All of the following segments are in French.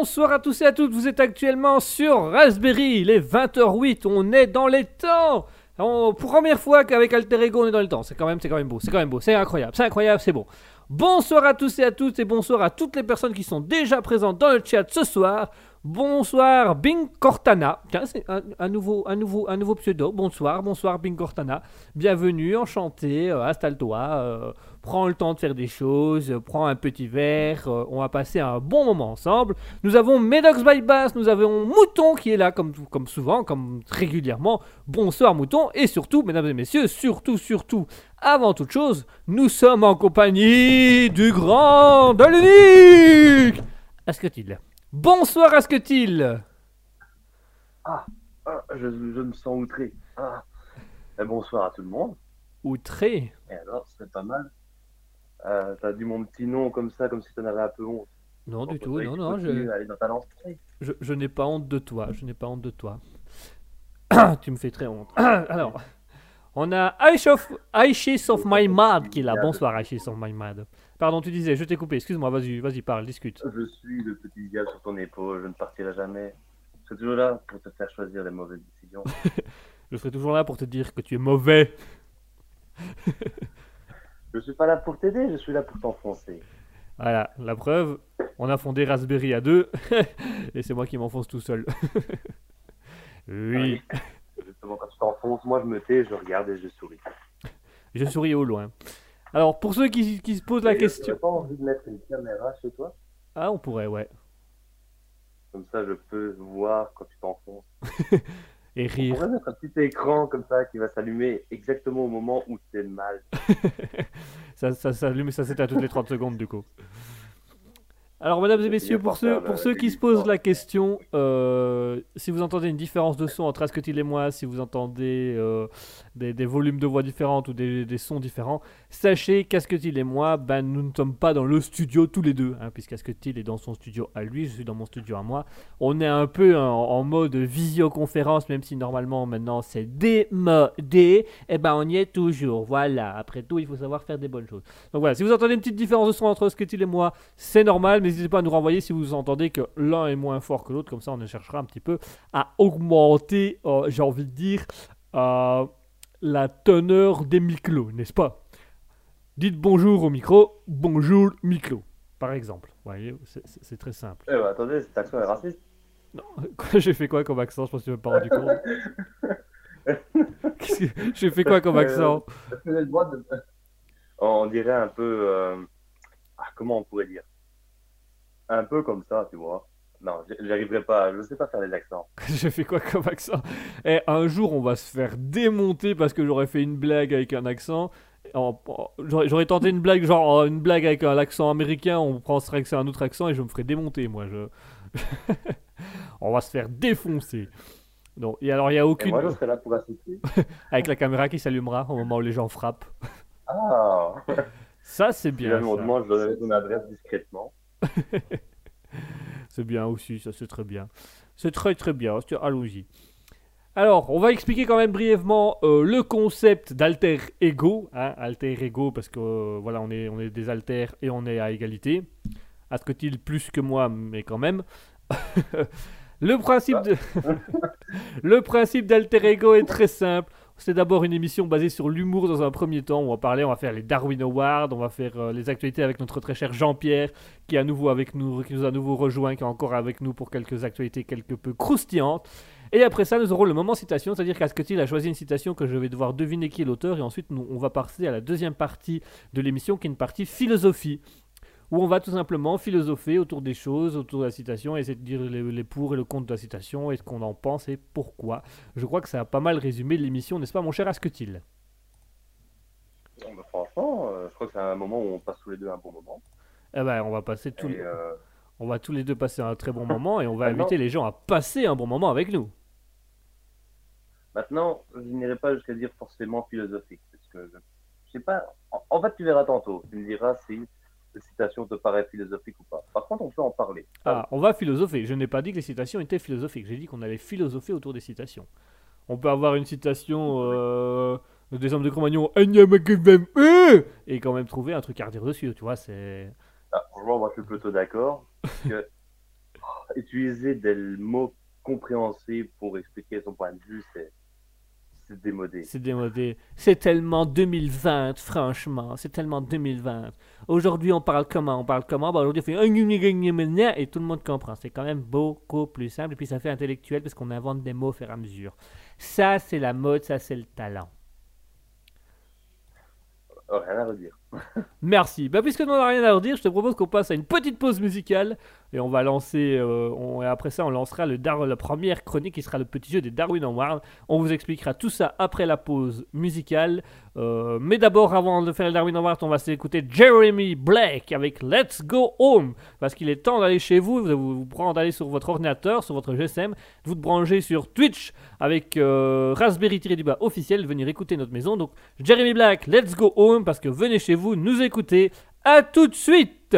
Bonsoir à tous et à toutes, vous êtes actuellement sur Raspberry, il est 20h08, on est dans les temps. Première fois qu'avec Alter Ego on est dans les temps, c'est quand même, quand même beau, c'est quand même beau, c'est incroyable, c'est incroyable, c'est bon. Bonsoir à tous et à toutes et bonsoir à toutes les personnes qui sont déjà présentes dans le chat ce soir. Bonsoir Bing Cortana, tiens c'est un, un nouveau, un, nouveau, un nouveau pseudo, bonsoir, bonsoir Bing Cortana, bienvenue, enchanté, euh, installe-toi, euh, prends le temps de faire des choses, prends un petit verre, euh, on va passer un bon moment ensemble. Nous avons Medox by Bass, nous avons Mouton qui est là comme, comme souvent, comme régulièrement. Bonsoir Mouton, et surtout, mesdames et messieurs, surtout, surtout, avant toute chose, nous sommes en compagnie du grand, de l'unique Asketil. Bonsoir Asketil Ah, je, je me sens outré. Ah. Eh, bonsoir à tout le monde. Outré Et alors, c'est pas mal. Euh, T'as dit mon petit nom comme ça, comme si t'en avais un peu honte. Non du tout, non, non, je, je, je n'ai pas honte de toi, je n'ai pas honte de toi. tu me fais très honte. Alors, on a Aishis of, of My Mad qui est là. Bonsoir Aishis of My Mad. Pardon, tu disais, je t'ai coupé, excuse-moi, vas-y, vas-y, parle, discute. Je suis le petit gars sur ton épaule, je ne partirai jamais. Je serai toujours là pour te faire choisir les mauvaises décisions. Je serai toujours là pour te dire que tu es mauvais. Je suis pas là pour t'aider, je suis là pour t'enfoncer. Voilà, la preuve, on a fondé Raspberry à deux, et c'est moi qui m'enfonce tout seul. oui, Justement, quand tu t'enfonces, moi je me tais, je regarde et je souris. je souris au loin. Alors, pour ceux qui, qui se posent la Et question... Pas envie de mettre une caméra chez toi Ah, on pourrait, ouais. Comme ça, je peux voir quand tu t'enfonces. Et On rire. pourrait mettre un petit écran comme ça qui va s'allumer exactement au moment où c'est mal. ça, ça s'allume, ça s'éteint toutes les 30 secondes du coup. Alors, mesdames et messieurs, pour ceux, pour ceux qui se posent la question, euh, si vous entendez une différence de son entre Asketil et moi, si vous entendez euh, des, volumes de voix différents ou des, sons différents, sachez qu'Asketil et moi, ben, nous ne sommes pas dans le studio tous les deux, hein, puisqu'Asketil est dans son studio à lui, je suis dans mon studio à moi. On est un peu en, mode visioconférence, même si normalement maintenant c'est démodé, et ben on y est toujours. Voilà, après tout, il faut savoir faire des bonnes choses. Donc voilà, si vous entendez une petite différence de son entre Asketil et moi, c'est normal, n'hésitez pas à nous renvoyer si vous entendez que l'un est moins fort que l'autre, comme ça on cherchera un petit peu à augmenter, euh, j'ai envie de dire, euh, la teneur des micros, n'est-ce pas? Dites bonjour au micro, bonjour micro, par exemple. Vous voyez, c'est- très simple. Eh ben, attendez, cet accent est raciste. Quoi, J'ai fait quoi comme accent? Je pense que tu m'as pas rendu compte. Que- J'ai fait quoi comme accent? de. On dirait un peu. euh, ah, comment on pourrait dire? Un peu comme ça, tu vois. Non, j- j'y arriverai pas. Je sais pas faire les accents. J'ai fait quoi comme accent? Et un jour, on va se faire démonter parce que j'aurais fait une blague avec un accent. En- en- J'aurais tenté une blague, genre euh, une blague avec un accent américain, on penserait que c'est un autre accent et je me ferais démonter, moi. Je... on va se faire défoncer. Non, et alors il n'y a Et aucune. moi, je serai là pour assister. Avec la caméra qui s'allumera au moment où les gens frappent. Ah Ça, c'est bien. on ça. je donnerai ton adresse discrètement. C'est bien aussi, ça c'est très bien. C'est très très bien, allons-y. Alors, on va expliquer quand même brièvement euh, le concept d'alter ego. Hein, alter ego, parce que euh, voilà, on est, des alters et on est à égalité. Asketil plus que moi, mais quand même. le principe de... le principe d'alter ego est très simple. C'est d'abord une émission basée sur l'humour dans un premier temps. On va parler, on va faire les Darwin Awards, on va faire euh, les actualités avec notre très cher Jean-Pierre qui à nouveau avec nous, qui nous a à nouveau rejoint, qui est encore avec nous pour quelques actualités quelque peu croustillantes. Et après ça, nous aurons le moment citation, c'est-à-dire qu'Asketil a choisi une citation que je vais devoir deviner qui est l'auteur, et ensuite on va passer à la deuxième partie de l'émission, qui est une partie philosophie, où on va tout simplement philosopher autour des choses, autour de la citation, essayer de dire les, les pour et le contre de la citation, et ce qu'on en pense et pourquoi. Je crois que ça a pas mal résumé l'émission, n'est-ce pas mon cher Asketil? Bon, bah, franchement, euh, je crois que c'est un moment où on passe tous les deux un bon moment. Eh ben, on va passer tous les... euh, On va tous les deux passer un très bon moment et on va Maintenant- inviter les gens à passer un bon moment avec nous. Maintenant, je n'irai pas jusqu'à dire forcément philosophique, parce que je, je sais pas. En, en fait, tu verras tantôt. Tu me diras si la citation te paraît philosophique ou pas. Par contre, on peut en parler. Ah, on va philosopher. Je n'ai pas dit que les citations étaient philosophiques. J'ai dit qu'on allait philosopher autour des citations. On peut avoir une citation euh, des hommes de Cro-Magnon et quand même trouver un truc à redire dessus. Tu vois, c'est. Ah, franchement, moi, je suis plutôt d'accord. que utiliser des mots compréhensibles pour expliquer son point de vue, c'est c'est démodé. C'est démodé. C'est tellement 2020, franchement. C'est tellement 2020. Aujourd'hui, on parle comment? On parle comment? Bah, Aujourd'hui, on fait et tout le monde comprend. C'est quand même beaucoup plus simple. Et puis, ça fait intellectuel parce qu'on invente des mots au fur et à mesure. Ça, c'est la mode, ça, c'est le talent. Oh, rien à redire. Merci. Bah, puisque nous n'avons rien à redire, je te propose qu'on passe à une petite pause musicale et on va lancer. Euh, et après ça, on lancera le la première chronique qui sera le petit jeu des Darwin Awards. On vous expliquera tout ça après la pause musicale. Euh, mais d'abord, avant de faire le Darwin Awards, on va s'écouter Jeremy Blake avec Let's Go Home parce qu'il est temps d'aller chez vous. Vous vous prendre d'aller sur votre ordinateur, sur votre GSM, de vous brancher sur Twitch avec euh, Raspberry du bas officiel, venir écouter notre maison. Donc Jeremy Black, Let's Go Home parce que venez chez vous, nous écouter. À tout de suite.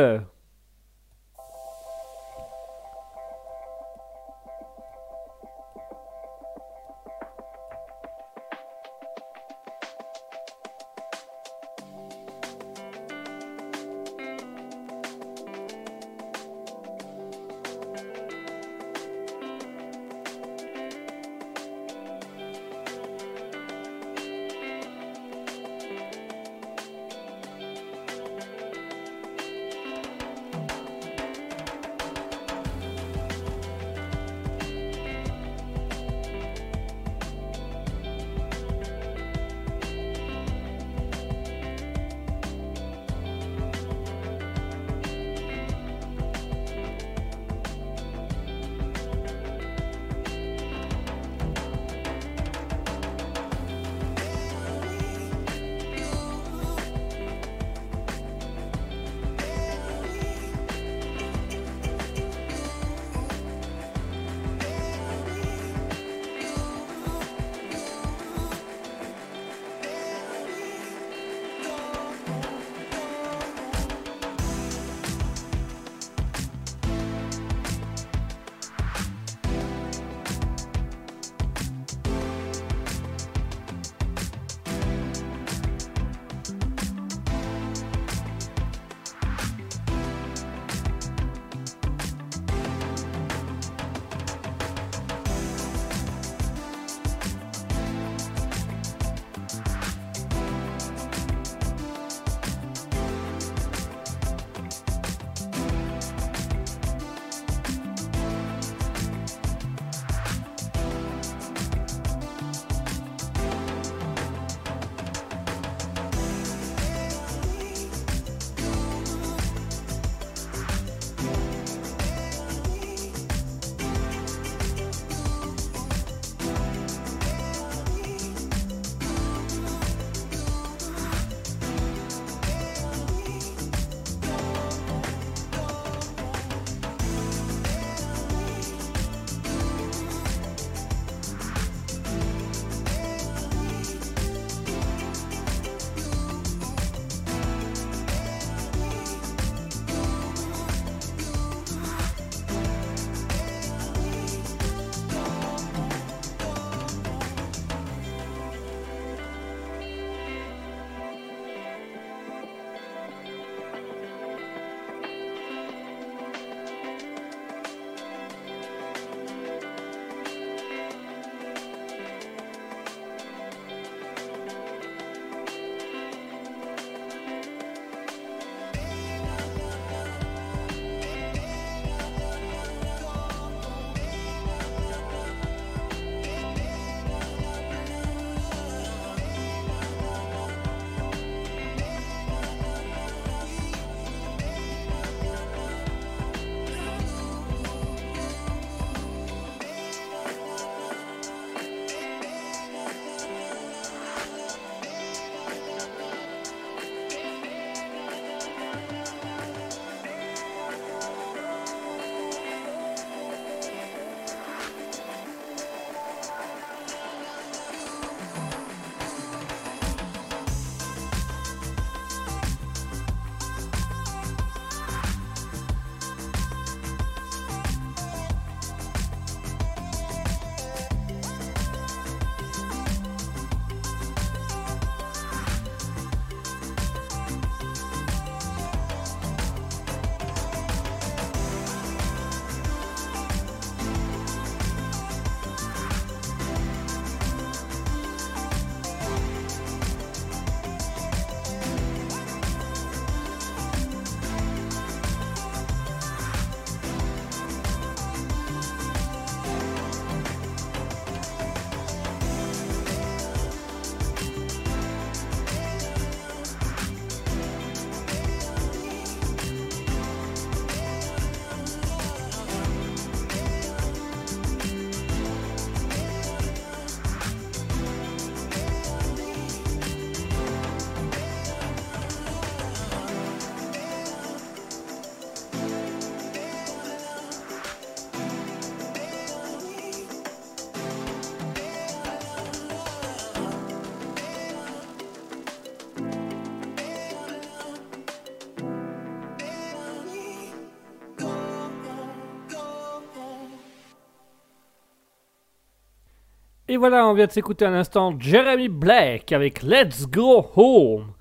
Et voilà, on vient de s'écouter un instant Jeremy Black avec Let's Go Home.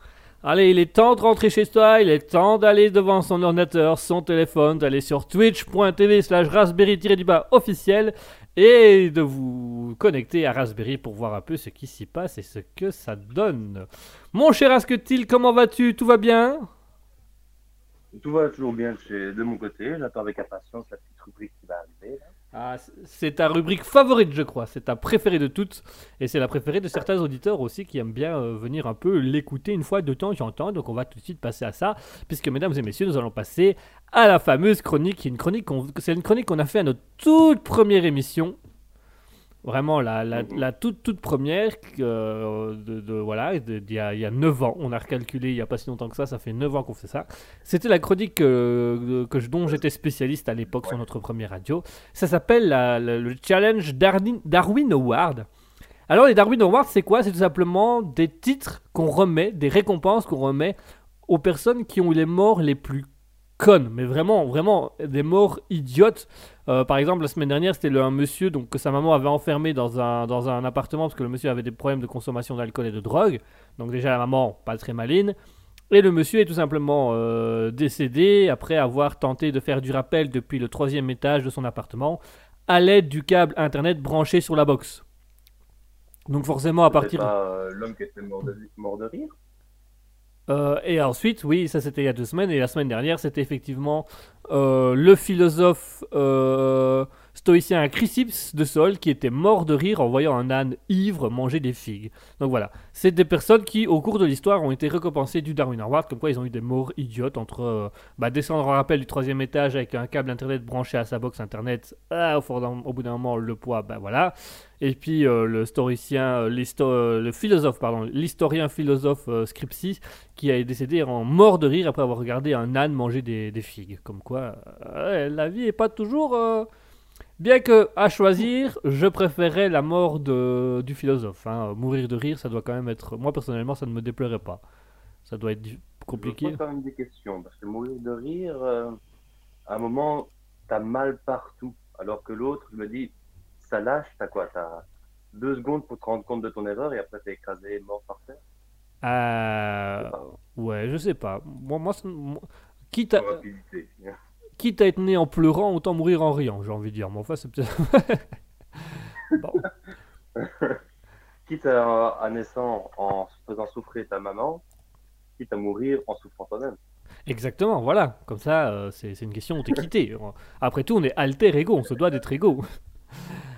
Allez, il est temps de rentrer chez toi, il est temps d'aller devant son ordinateur, son téléphone, d'aller sur twitch.tv slash raspberry-du-bas officiel et de vous connecter à Raspberry pour voir un peu ce qui s'y passe et ce que ça donne. Mon cher Asketil, comment vas-tu? Tout va bien? Tout va toujours bien de mon côté. J'attends avec impatience la petite rubrique qui va arriver. là. Ah, c'est ta rubrique favorite, je crois. C'est ta préférée de toutes. Et c'est la préférée de certains auditeurs aussi qui aiment bien euh, venir un peu l'écouter une fois de temps en temps. Donc on va tout de suite passer à ça. Puisque, mesdames et messieurs, nous allons passer à la fameuse chronique. chronique c'est une chronique qu'on a fait à notre toute première émission. Vraiment, la, la, la toute, toute première, euh, de, de- voilà, d'il y, a, il y a 9 ans. On a recalculé il n'y a pas si longtemps que ça, ça fait 9 ans qu'on fait ça. C'était la chronique euh, que dont j'étais spécialiste à l'époque sur notre première radio. Ça s'appelle le challenge Darwin, Darwin Award. Alors les Darwin Awards, c'est quoi? C'est tout simplement des titres qu'on remet, des récompenses qu'on remet aux personnes qui ont eu les morts les plus connes, mais vraiment, vraiment des morts idiotes. Euh, par exemple, la semaine dernière, c'était un monsieur donc, que sa maman avait enfermé dans un, dans un appartement parce que le monsieur avait des problèmes de consommation d'alcool et de drogue. Donc déjà la maman, pas très maline. Et le monsieur est tout simplement euh, décédé après avoir tenté de faire du rappel depuis le troisième étage de son appartement à l'aide du câble internet branché sur la box. Donc forcément à partir... pas euh, l'homme qui était mort de, mort de rire? Euh, et ensuite, oui, ça c'était il y a deux semaines. Et la semaine dernière, c'était effectivement euh, le philosophe euh, stoïcien Chrysippus de Sol qui était mort de rire en voyant un âne ivre manger des figues. Donc voilà, c'est des personnes qui, au cours de l'histoire, ont été récompensées du Darwin Award, comme quoi ils ont eu des morts idiotes entre euh, bah, descendre en rappel du troisième étage avec un câble internet branché à sa box internet, ah, au, bout d'un moment, le poids, ben voilà. Et puis euh, le euh, euh, le philosophe, pardon, l'historien philosophe euh, Scripsis qui est décédé en mort de rire après avoir regardé un âne manger des, figues. Comme quoi, la vie est pas toujours. Bien que, à choisir, je préférais la mort de, du philosophe. hein. Mourir de rire, ça doit quand même être. Moi, personnellement, ça ne me déplairait pas. Ça doit être Je compliqué. me pose quand même des questions. Parce que mourir de rire, euh, à un moment, t'as mal partout. Alors que l'autre, je me dis, ça lâche, t'as quoi T'as deux secondes pour te rendre compte de ton erreur et après t'es écrasé mort par terre. Euh, ouais, je sais pas. Moi, moi, moi- quitte, à. Quitte à être né en pleurant, autant mourir en riant, j'ai envie de dire. Mais enfin, c'est peut-être. Bon. Quitte à, à naissant en faisant souffrir ta maman, quitte à mourir en souffrant toi-même. Exactement, voilà. Comme ça, euh, c'est une question d'équité. Après tout, on est alter ego, on se doit d'être égaux.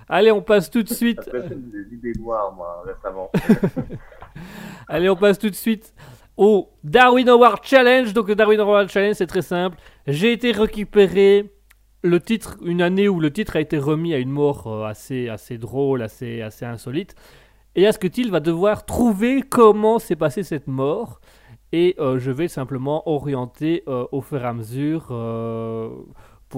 Allez, on passe tout de suite. Après, des idées noires, moi, récemment. Allez, on passe tout de suite au Darwin Award Challenge. Donc, le Darwin Award Challenge, c'est très simple. J'ai été récupérer le titre, une année où le titre a été remis à une mort euh, assez, assez drôle, assez, assez insolite. Et Asketil va devoir trouver comment s'est passée cette mort? Et euh, je vais simplement orienter euh, au fur et à mesure.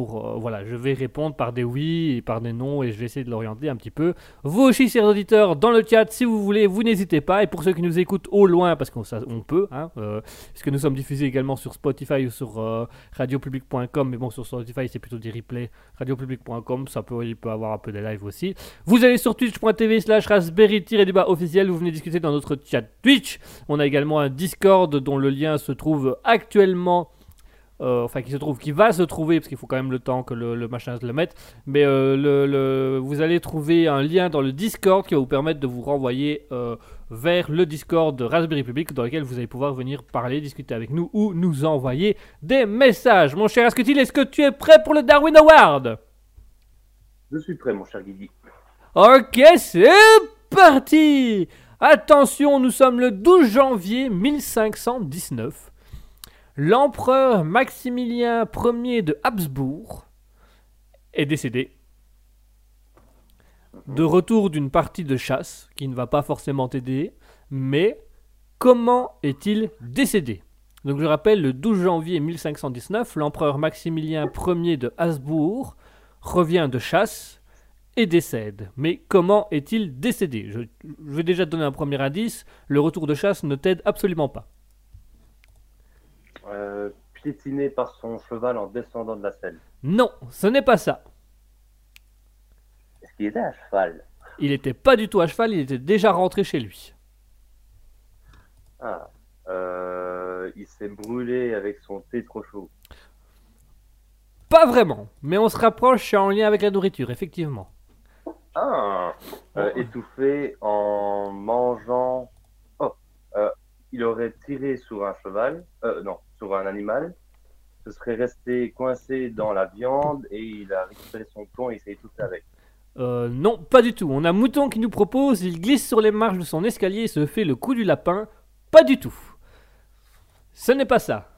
Euh, voilà, je vais répondre par des oui et par des non et je vais essayer de l'orienter un petit peu. Vous aussi, chers auditeurs, dans le chat, si vous voulez, vous n'hésitez pas. Et pour ceux qui nous écoutent au loin, parce qu'on on peut, hein, euh, puisque nous sommes diffusés également sur Spotify ou sur euh, radiopublic.com, mais bon, sur Spotify, c'est plutôt des replays. Radiopublic.com, ça peut, il peut avoir un peu des lives aussi. Vous allez sur twitch.tv slash raspberry-débat officiel, vous venez discuter dans notre chat Twitch. On a également un Discord dont le lien se trouve actuellement. Euh, enfin, qui se trouve, qui va se trouver, parce qu'il faut quand même le temps que le, le machin se le mette. Mais euh, le, le- vous allez trouver un lien dans le Discord qui va vous permettre de vous renvoyer euh, vers le Discord de Raspberry Public dans lequel vous allez pouvoir venir parler, discuter avec nous ou nous envoyer des messages. Mon cher Asketil, est-ce que tu es prêt pour le Darwin Award? Je suis prêt, mon cher Guigui. Ok, c'est parti Attention, nous sommes le 12 janvier 1519. L'empereur Maximilien Ier de Habsbourg est décédé. De retour d'une partie de chasse, qui ne va pas forcément t'aider, mais comment est-il décédé? Donc je rappelle, le 12 janvier 1519, l'empereur Maximilien Ier de Habsbourg revient de chasse et décède. Mais comment est-il décédé? Je, je vais déjà te donner un premier indice. Le retour de chasse ne t'aide absolument pas. Euh, piétiné par son cheval en descendant de la selle. Non, ce n'est pas ça. Est-ce qu'il était à cheval? Il était pas du tout à cheval, il était déjà rentré chez lui. Ah. Euh, il s'est brûlé avec son thé trop chaud. Pas vraiment, mais on se rapproche, en lien avec la nourriture, effectivement. Ah. Euh, étouffé en mangeant. Oh. Euh, il aurait tiré sur un cheval. Euh, non, sur un animal. Ce serait resté coincé dans la viande et il a récupéré son plomb et il s'est étouffé avec. Euh, non, pas du tout. On a Mouton qui nous propose, il glisse sur les marches de son escalier et se fait le coup du lapin. Pas du tout. Ce n'est pas ça.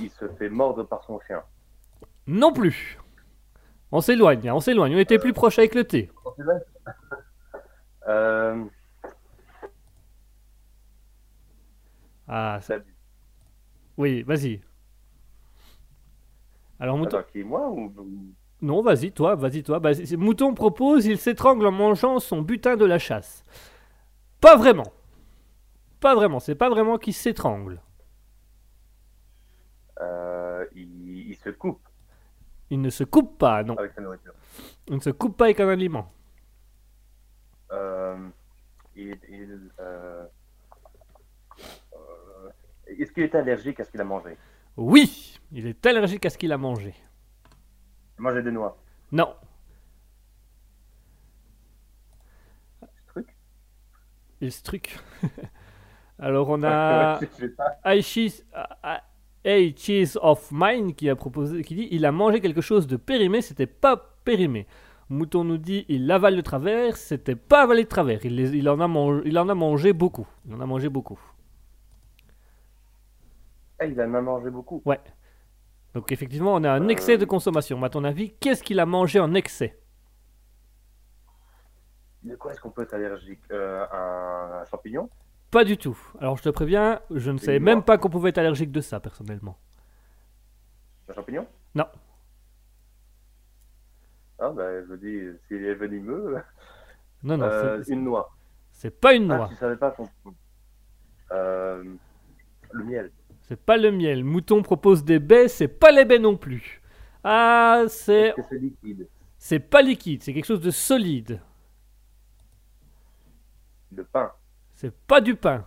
Il se fait mordre par son chien. Non plus. On s'éloigne, on s'éloigne. On était plus proche avec le thé. Euh, Ah, ça... oui, vas-y. Alors Mouton... attends, qui moi ou Non, vas-y, toi, vas-y, toi. Bah, Mouton propose, il s'étrangle en mangeant son butin de la chasse. Pas vraiment. Pas vraiment, c'est pas vraiment qu'il s'étrangle. euh, il, il se coupe Il ne se coupe pas, non. avec sa nourriture. Il ne se coupe pas avec un aliment. Euh, il, il, euh, Est-ce qu'il est allergique à ce qu'il a mangé? Oui, il est allergique à ce qu'il a mangé. Il mangeait des noix. Non, Ce truc il se truc. Alors on a Je sais pas. Aishis- A- A Cheese of Mine qui a proposé, qui dit il a mangé quelque chose de périmé, c'était pas périmé. Mouton nous dit il avale de travers, c'était pas avalé de travers. Il, les- il en a mangé, il en a mangé beaucoup. Il en a mangé beaucoup. Ah, il a mangé beaucoup. Donc effectivement, on a un excès de consommation. Mais à ton avis, qu'est-ce qu'il a mangé en excès? De quoi est-ce qu'on peut être allergique? Euh, un, champignon? Pas du tout. Alors je te préviens, je ne savais même pas qu'on pouvait être allergique de ça personnellement. Un champignon? Non. Ah, ben, je dis, s'il est venimeux, Non, non, euh, c'est- une noix. c'est pas une Ah, noix. tu savais pas qu'on. Euh. C'est pas le miel. Mouton propose des baies, c'est pas les baies non plus. Ah, c'est c'est liquide c'est pas liquide, c'est quelque chose de solide. Le pain. C'est pas du pain.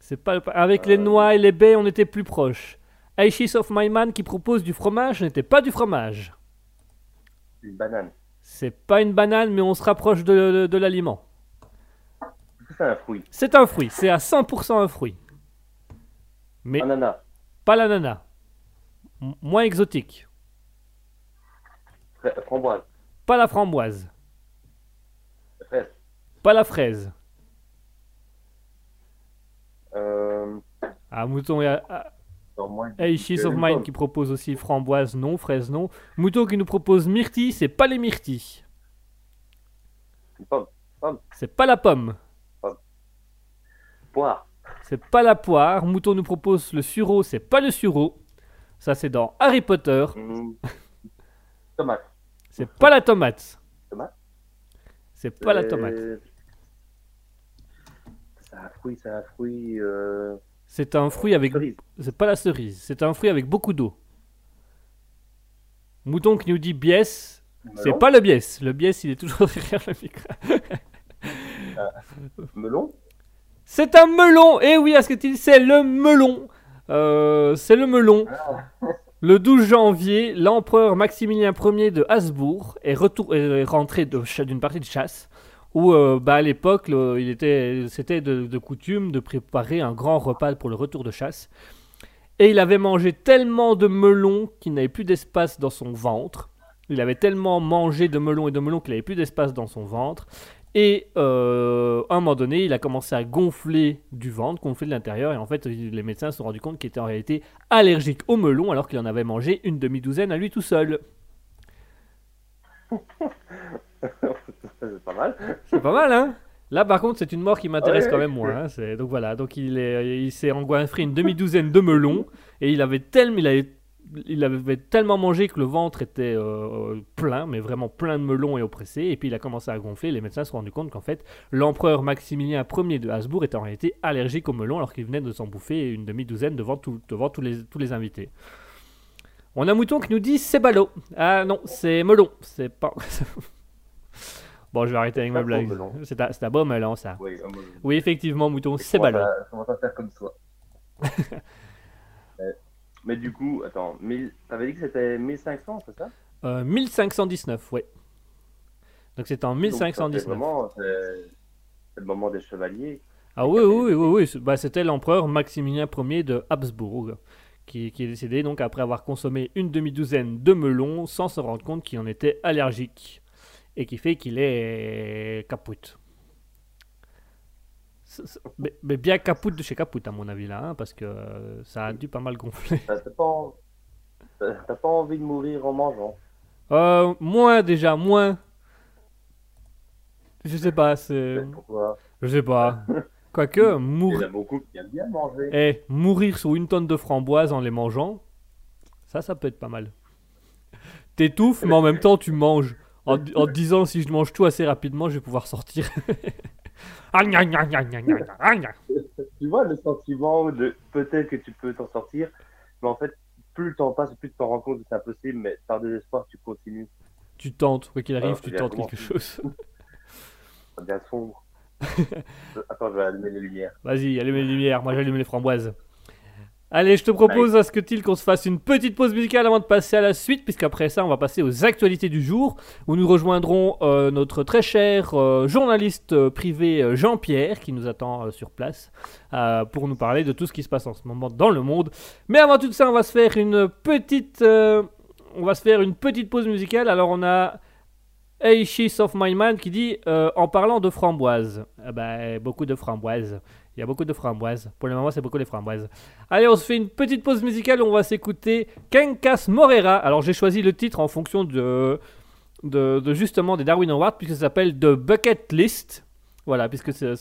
C'est pas le pain. Avec les Euh. noix et les baies, on était plus proche. Aishis of My Man qui propose du fromage, n'était pas du fromage. Une banane. C'est pas une banane, mais on se rapproche de, de- de l'aliment. C'est un fruit? C'est un fruit, c'est à 100% un fruit. Mais Ananas. pas l'ananas. M- moins exotique. Fra- Framboise. Pas la framboise. Fraise. Pas la fraise. Euh, Ah, mouton et ah, non, moins Aishis Euh, of Mine qui propose aussi framboise non, fraise non. Mouton qui nous propose myrtille, c'est pas les myrtilles. Une pomme. C'est pas la pomme. Poire. C'est pas la poire. Mouton nous propose le sureau, c'est pas le sureau. Ça, c'est dans Harry Potter. Hmm. Tomate. C'est pas la tomate. Tomate C'est pas la Euh, tomate. C'est un fruit, c'est un fruit. Euh... C'est un fruit avec. C'est pas la cerise. C'est un fruit avec beaucoup d'eau. Mouton qui nous dit biès. C'est pas le biès. Le biès, il est toujours derrière le micro. Melon. C'est un melon. Eh oui, à ce que tu dis, c'est le melon. Euh, c'est le melon. Le 12 janvier, l'empereur Maximilien Ier de Habsbourg est, retour- est rentré d'une partie de chasse où, euh, bah, à l'époque, il était, c'était de, de coutume de préparer un grand repas pour le retour de chasse. Et il avait mangé tellement de melons qu'il n'avait plus d'espace dans son ventre. Il avait tellement mangé de melons et de melons qu'il n'avait plus d'espace dans son ventre. Et euh, à un moment donné, il a commencé à gonfler du ventre, gonfler de l'intérieur. Et en fait, les médecins se sont rendus compte qu'il était en réalité allergique au melon alors qu'il en avait mangé une demi-douzaine à lui tout seul. c'est pas mal. C'est pas mal, hein? Là, par contre, c'est une mort qui m'intéresse Ouais, quand même moins. hein. Donc voilà, donc il est- il s'est engouffré une demi-douzaine de melons et il avait tellement, il avait, il avait tellement mangé que le ventre était euh, plein, mais vraiment plein de melons et oppressé. Et puis il a commencé à gonfler. Les médecins se sont rendus compte qu'en fait, l'empereur Maximilien Ier de Habsbourg était en réalité allergique aux melons alors qu'il venait de s'en bouffer une demi-douzaine devant, tout- devant tous, les, tous les invités. On a Mouton qui nous dit c'est ballot. Ah non, c'est melon. C'est pas. bon, je vais arrêter avec ma blague. C'est un, c'est un bon melon, ça. Oui, un effectivement, Mouton, c'est ballot. ça- Comment ça faire comme ça Euh, Mais du coup, attends, 1000 t'avais dit que c'était 1500, c'est ça? Euh, 1519, ouais. Donc c'est en Donc, ça, c'est 1519. vraiment, c'est le moment des chevaliers. Ah oui, oui, oui, oui, oui. Bah, c'était l'empereur Maximilien Ier de Habsbourg qui, qui est décédé donc après avoir consommé une demi-douzaine de melons sans se rendre compte qu'il en était allergique et qui fait qu'il est capoute. Mais, mais bien capoute de chez capoute à mon avis là, hein, parce que euh, ça a dû pas mal gonfler. T'as t'as pas, pas envie de mourir en mangeant. Euh, moins déjà, moins. Je sais pas, c'est... Pourquoi? Je sais pas. Quoique, Il y mourir... en a beaucoup qui aiment bien manger. Eh, mourir sous une tonne de framboises en les mangeant, ça, ça peut être pas mal. T'étouffes, mais en même temps, tu manges. En, en te disant, si je mange tout assez rapidement, je vais pouvoir sortir. Tu vois le sentiment de peut-être que tu peux t'en sortir, mais en fait, plus le temps passe, plus tu t'en rends compte que c'est impossible, mais par désespoir, tu continues. tu tentes, quoi qu'il arrive, Alors, tu tentes quelque chose. Ça devient sombre. Attends, je vais allumer les lumières. Vas-y, allume les lumières, moi j'allume les framboises. Allez, je te propose à ce que il qu'on se fasse une petite pause musicale avant de passer à la suite, puisqu'après ça, on va passer aux actualités du jour, où nous rejoindrons euh, notre très cher euh, journaliste euh, privé Jean-Pierre, qui nous attend euh, sur place, pour nous parler de tout ce qui se passe en ce moment dans le monde. Mais avant tout ça, on va se faire une petite, on va se faire une petite pause musicale. Alors on a She's of My Man qui dit euh, en parlant de framboises, ben, beaucoup de framboises. Il y a beaucoup de framboises. Pour le moment, c'est beaucoup les framboises. Allez, on se fait une petite pause musicale. On va s'écouter Kenkas Morera. Alors, j'ai choisi le titre en fonction de, de, justement des Darwin Awards, puisque ça s'appelle The Bucket List. Voilà, puisque c'est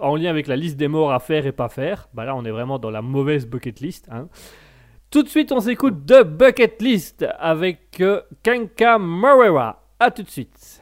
en lien avec la liste des morts à faire et pas faire. Bah là, on est vraiment dans la mauvaise bucket list. hein. Tout de suite, on s'écoute The Bucket List avec euh, Kenka Morera. A tout de suite.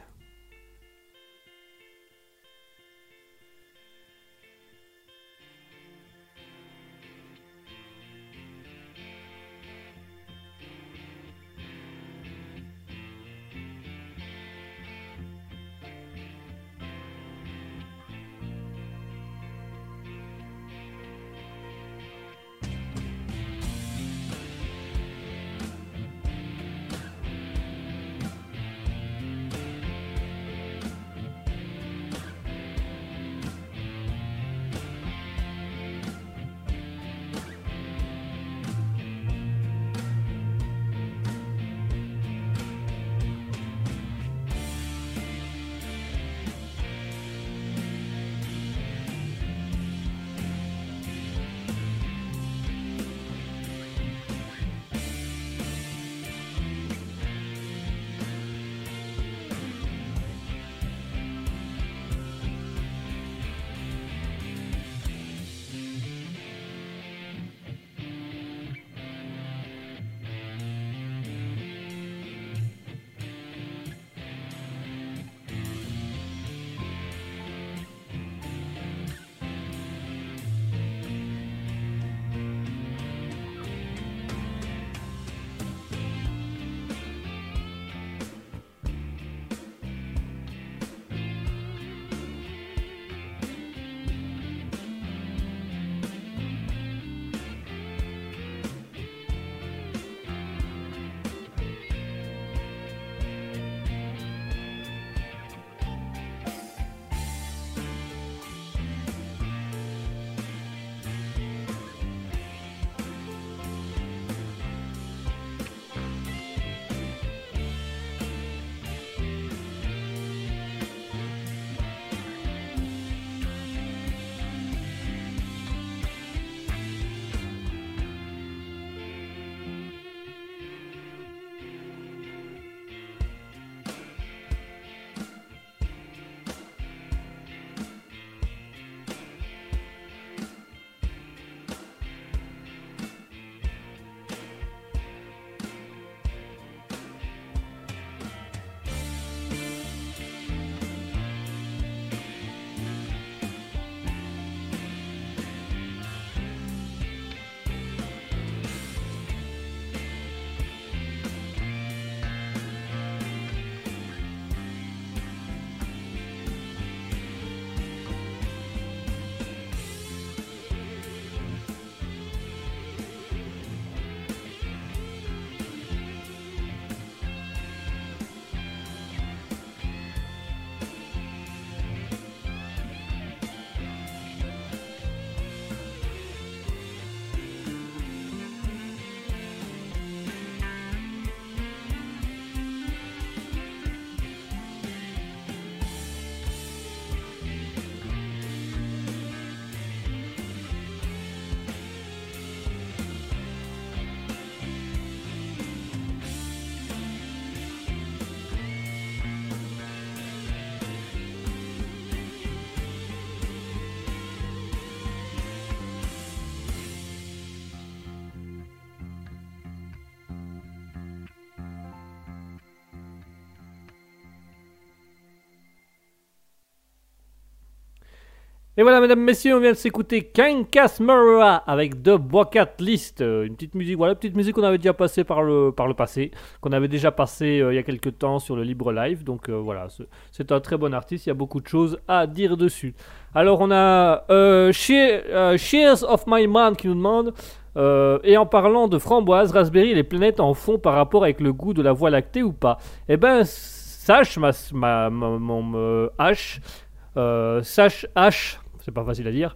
Et voilà, mesdames, messieurs, on vient de s'écouter Kankas Murra avec The Bucket List. Euh, Une petite musique, voilà, petite musique qu'on avait déjà passée par le, par le passé, qu'on avait déjà passé euh, il y a quelques temps sur le Libre Live. Donc euh, voilà, c'est- un très bon artiste, il y a beaucoup de choses à dire dessus. Alors on a euh, Shear- Shears of My Man qui nous demande. et en parlant de framboise, raspberry, les planètes en font par rapport avec le goût de la voie lactée ou pas? Eh ben, sache ma, ma, mon H, sache H, c'est pas facile à dire.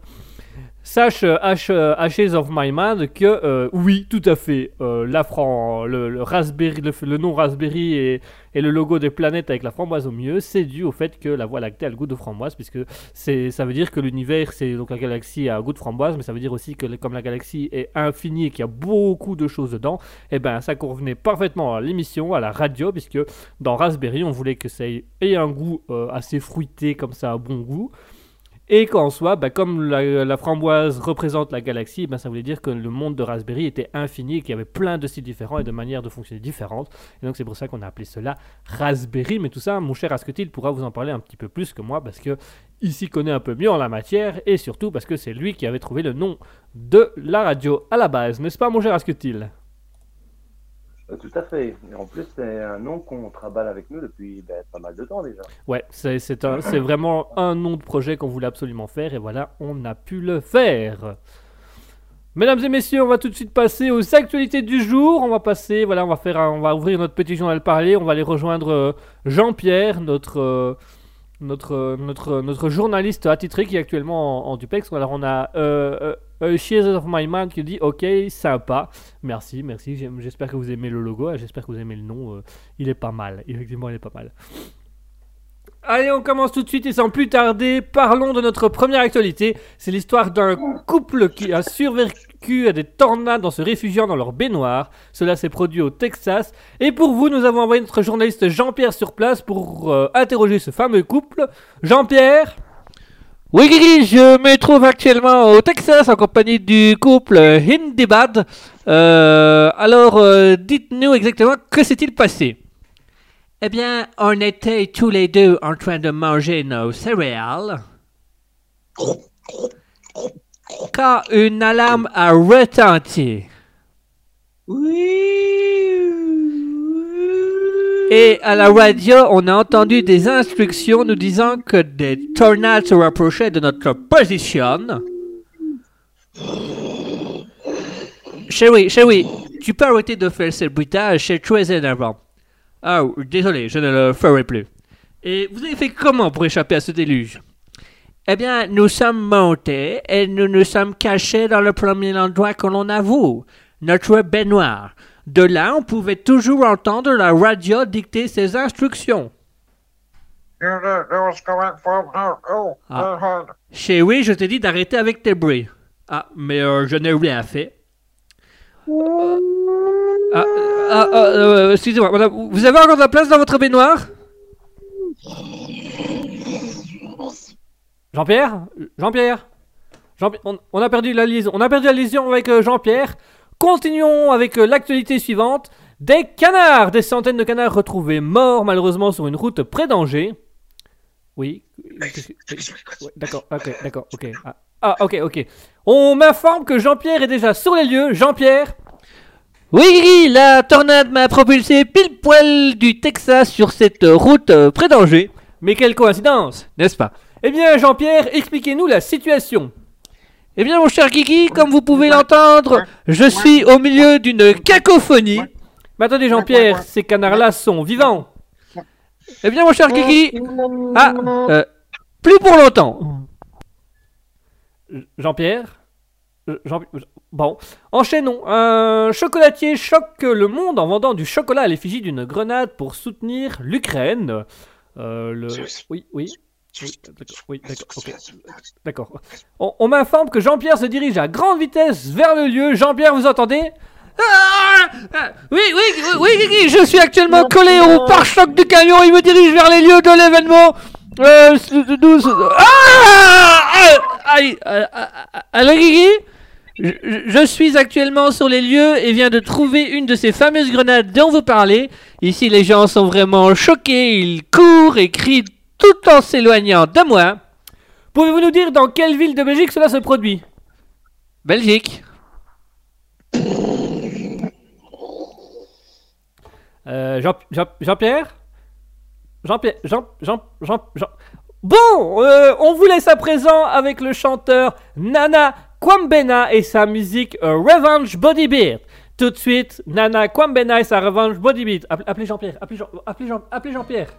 Sache euh, H, euh, Ashes of My Mind que euh, oui, tout à fait, euh, la fran- le, raspberry, le, le nom raspberry et, le logo des planètes avec la framboise au milieu, c'est dû au fait que la voie lactée a le goût de framboise, puisque ça veut dire que l'univers, c'est donc la galaxie a un goût de framboise, mais ça veut dire aussi que comme la galaxie est infinie et qu'il y a beaucoup de choses dedans, et ben ça convenait parfaitement à l'émission, à la radio, puisque dans Raspberry, on voulait que ça ait un goût euh, assez fruité, comme ça, un bon goût. Et qu'en soi, bah, comme la, la framboise représente la galaxie, bah, ça voulait dire que le monde de Raspberry était infini et qu'il y avait plein de styles différents et de manières de fonctionner différentes. Et donc c'est pour ça qu'on a appelé cela Raspberry. Mais tout ça, mon cher Asketil pourra vous en parler un petit peu plus que moi parce que il s'y connaît un peu mieux en la matière et surtout parce que c'est lui qui avait trouvé le nom de la radio à la base, n'est-ce pas mon cher Asketil? Tout à fait. Et en plus, c'est un nom qu'on travaille avec nous depuis ben, pas mal de temps déjà. Ouais, c'est vraiment un nom de projet qu'on voulait absolument faire et voilà, on a pu le faire. Mesdames et messieurs, on va tout de suite passer aux actualités du jour. On va passer, voilà, on va faire, un- on va ouvrir notre petit journal parler. On va aller rejoindre euh, Jean-Pierre, notre euh, notre notre notre journaliste attitré qui est actuellement en, en duplex. Alors on a euh, euh, of My Mind qui dit OK, sympa. Merci, merci. J'espère que vous aimez le logo. J'espère que vous aimez le nom. euh, il est pas mal. Effectivement, il est pas mal. Allez, on commence tout de suite et sans plus tarder, parlons de notre première actualité. C'est l'histoire d'un couple qui a survécu à des tornades en se réfugiant dans leur baignoire. Cela s'est produit au Texas. Et pour vous, nous avons envoyé notre journaliste Jean-Pierre sur place pour euh, interroger ce fameux couple. Jean-Pierre? Oui, Guigui, je me trouve actuellement au Texas en compagnie du couple Hindibad. Euh, alors, euh, dites-nous exactement que s'est-il passé? Eh bien, on était tous les deux en train de manger nos céréales. Quand une alarme a retenti. Et à la radio, on a entendu des instructions nous disant que des tornades se rapprochaient de notre position. Chérie, chérie, tu peux arrêter de faire ce bruitage, c'est très énervant. Ah, désolé, je ne le ferai plus. Et vous avez fait comment pour échapper à ce déluge? Eh bien, nous sommes montés et nous nous sommes cachés dans le premier endroit que l'on avoue, notre baignoire. De là, on pouvait toujours entendre la radio dicter ses instructions. Ah. Chérie, je t'ai dit d'arrêter avec tes bruits. Ah, mais euh, je n'ai rien fait. Ah, ah, ah, euh, excusez-moi, madame, vous avez encore de la place dans votre baignoire? Jean-Pierre? Jean-Pierre? Jean on, on a perdu la liaison. On a perdu la liaison avec euh, Jean-Pierre. Continuons avec euh, l'actualité suivante. Des canards Des centaines de canards retrouvés morts malheureusement sur une route près d'Angers. Oui. ouais, D'accord, ok, d'accord, ok. Ah, ah, ok, ok. On m'informe que Jean-Pierre est déjà sur les lieux. Jean-Pierre? Oui, la tornade m'a propulsé pile poil du Texas sur cette route euh, près d'Angers. Mais quelle coïncidence N'est-ce pas? Eh bien, Jean-Pierre, expliquez-nous la situation. Eh bien, mon cher Guigui, comme vous pouvez l'entendre, je suis au milieu d'une cacophonie. Mais attendez, Jean-Pierre, ces canards-là sont vivants. Eh bien, mon cher Guigui, ah, euh, plus pour longtemps. Jean-Pierre Euh, Jean- Bon, enchaînons. Un chocolatier choque le monde en vendant du chocolat à l'effigie d'une grenade pour soutenir l'Ukraine. Euh, le... Oui, oui. Oui, d'accord, oui, d'accord, ok. D'accord. On, on m'informe que Jean-Pierre se dirige à grande vitesse vers le lieu. Jean-Pierre, vous entendez? Ah, ah, oui, oui, oui, oui, Guigui, je suis actuellement collé au pare-choc du camion. Il me dirige vers les lieux de l'événement. Euh, Ah, Guigui je suis actuellement sur les lieux et viens de trouver une de ces fameuses grenades dont vous parlez. Ici, les gens sont vraiment choqués. Ils courent et crient tout en s'éloignant de moi. Pouvez-vous nous dire dans quelle ville de Belgique cela se produit? Belgique. Euh, Jean, Jean, Jean-Pierre? Jean-Pierre Jean, Jean, Jean, Jean... Bon, euh, on vous laisse à présent avec le chanteur Nana Kwambena et sa musique euh, Revenge Body Beat. Tout de suite, Nana Kwambena et sa Revenge Body Beat. Appe- Appelez Jean-Pierre, appelez Jean- appelez Jean- appelez Jean-Pierre.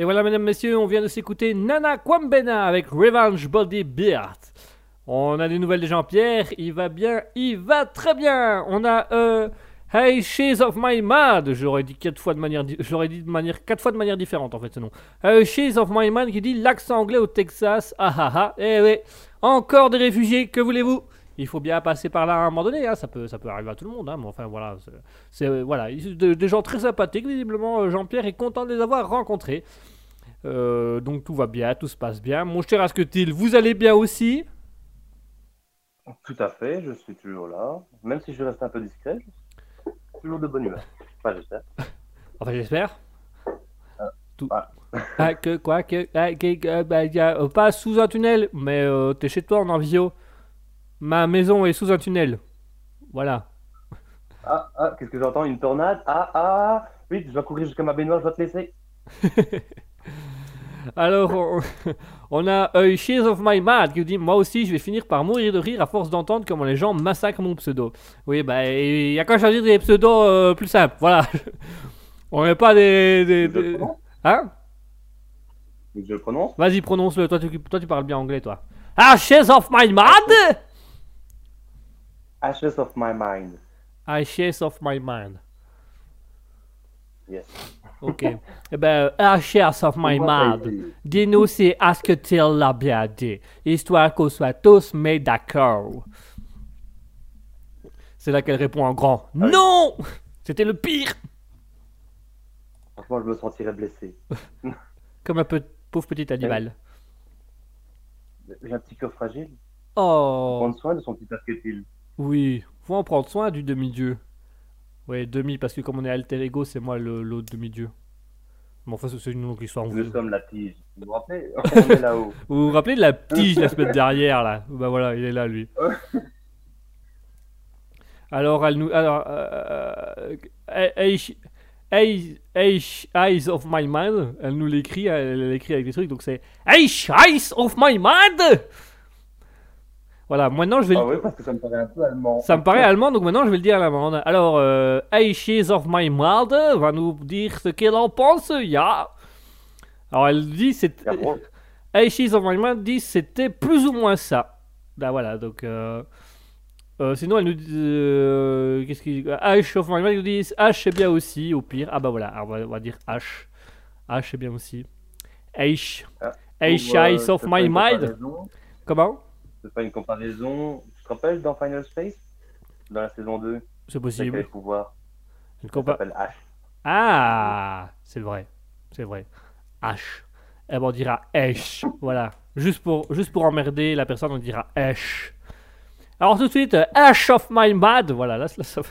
Et voilà, mesdames, messieurs, on vient de s'écouter Nana Kwambena avec Revenge Body Beard. On a des nouvelles de Jean-Pierre, il va bien, il va très bien. On a euh, Hey She's of My Mad, j'aurais dit quatre fois de manière, j'aurais dit de manière quatre fois de manière différente en fait ce nom. Hey She's of My Mad qui dit l'accent anglais au Texas, ah ah ah. Eh ouais, encore des réfugiés, que voulez-vous? Il faut bien passer par là à un moment donné, hein, ça peut, ça peut arriver à tout le monde, hein, mais enfin voilà, c'est, euh, voilà, des gens très sympathiques visiblement. euh, Jean-Pierre est content de les avoir rencontrés. Euh, donc tout va bien, tout se passe bien. Mon cher Asketil, vous allez bien aussi? Tout à fait, je suis toujours là. Même si je reste un peu discret, je suis toujours de bonne humeur. Enfin, j'espère. Enfin, j'espère. Tout. ah. Ah, que quoi que, ah, que- que- bah, y a, euh, Pas sous un tunnel, mais euh, t'es chez toi, en visio. Ma maison est sous un tunnel. Voilà. Ah, ah, qu'est-ce que j'entends Une tornade? Ah, ah Vite, je dois courir jusqu'à ma baignoire, je dois te laisser. Alors, on, on a euh, Shades of My Mad qui dit Moi aussi, je vais finir par mourir de rire à force d'entendre comment les gens massacrent mon pseudo. Oui, bah, il y a qu'à choisir des pseudos euh, plus simples? Voilà. on n'est pas des. des- des- Hein? Je le prononce Vas-y, prononce-le. Toi tu, toi, tu parles bien anglais, toi. Ah, Shades of My Mad? Ashes of my mind. Ah, Shades of My Mind. Yes. Ok. eh ben, ah, Shades of My Mind. Dis-nous si Asketil l'a bien dit, histoire qu'on soit tous mis d'accord. C'est là qu'elle répond en grand. oui. Non C'était le pire Franchement, je me sentirais blessé. Comme un peu pauvre petit animal. J'ai un petit cœur fragile. Oh Prendre soin de son petit asketil. Oui, faut en prendre soin du demi-dieu. Ouais, demi, parce que comme on est alter ego, c'est moi le- l'autre demi-dieu. Mais enfin, c'est une longue histoire. Vous Nous sommes la tige. Vous vous rappelez On est là-haut. vous vous rappelez de la tige la semaine dernière, là? Bah voilà, il est là, lui. Alors, elle nous... Alors, euh, Eyes, Eyes, of my mind, elle nous l'écrit, elle l'écrit avec des trucs, donc c'est Eyes of my mind Voilà, maintenant je vais... Ah oui, parce que ça me paraît un peu allemand. Ça me paraît allemand, donc maintenant je vais le dire à l'allemande. Alors, euh, Eiches of my mind va nous dire ce qu'elle en pense, ya. Alors elle dit, c'est... Bon Eiches of my mind dit c'était plus ou moins ça. Bah voilà, donc... Euh, euh, sinon elle nous dit... euh, Qu'est-ce qu'il dit? H of my mind nous dit H c'est bien aussi, au pire. Ah bah voilà, alors on va, on va dire H. H c'est bien aussi. H. Ah, H euh, eyes of my mind. Comment? C'est pas une comparaison. Tu te rappelles dans Final Space? Dans la saison 2 C'est C'est quel possible. pouvoir Une compa- s'appelle H. Ah, c'est vrai, c'est vrai. H. Eh ben on dira H. Voilà. Juste pour, juste pour emmerder la personne, on dira H. Alors tout de suite, euh, H of my mad. Voilà, là, là, ça.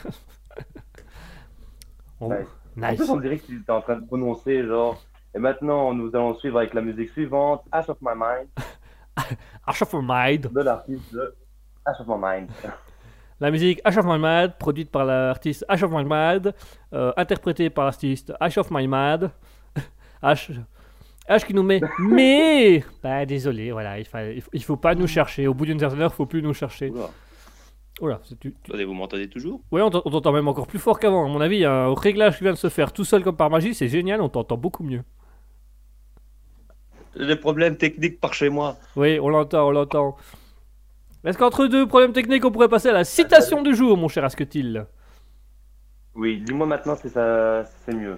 Oh. En nice. plus, on dirait que tu étais en train de prononcer genre. Et maintenant, nous allons suivre avec la musique suivante, Ash of My Mind, H of my mind. de l'artiste de Ash of My Mind. La musique H of my mad, produite par l'artiste H of my mad, euh, interprétée par l'artiste H of my mad. H. H qui nous met mais bah désolé voilà il faut, il faut pas nous chercher au bout d'une certaine heure faut plus nous chercher Oula. Tu, tu- vous m'entendez toujours? Ouais, on t'en- on t'entend même encore plus fort qu'avant. À mon avis, un réglage qui vient de se faire tout seul comme par magie. C'est génial, on t'entend beaucoup mieux. Des problèmes techniques par chez moi. Oui, on l'entend, on l'entend. Est-ce qu'entre deux problèmes techniques, on pourrait passer à la citation du jour, mon cher Asketil? Oui, dis-moi maintenant si ça c'est mieux.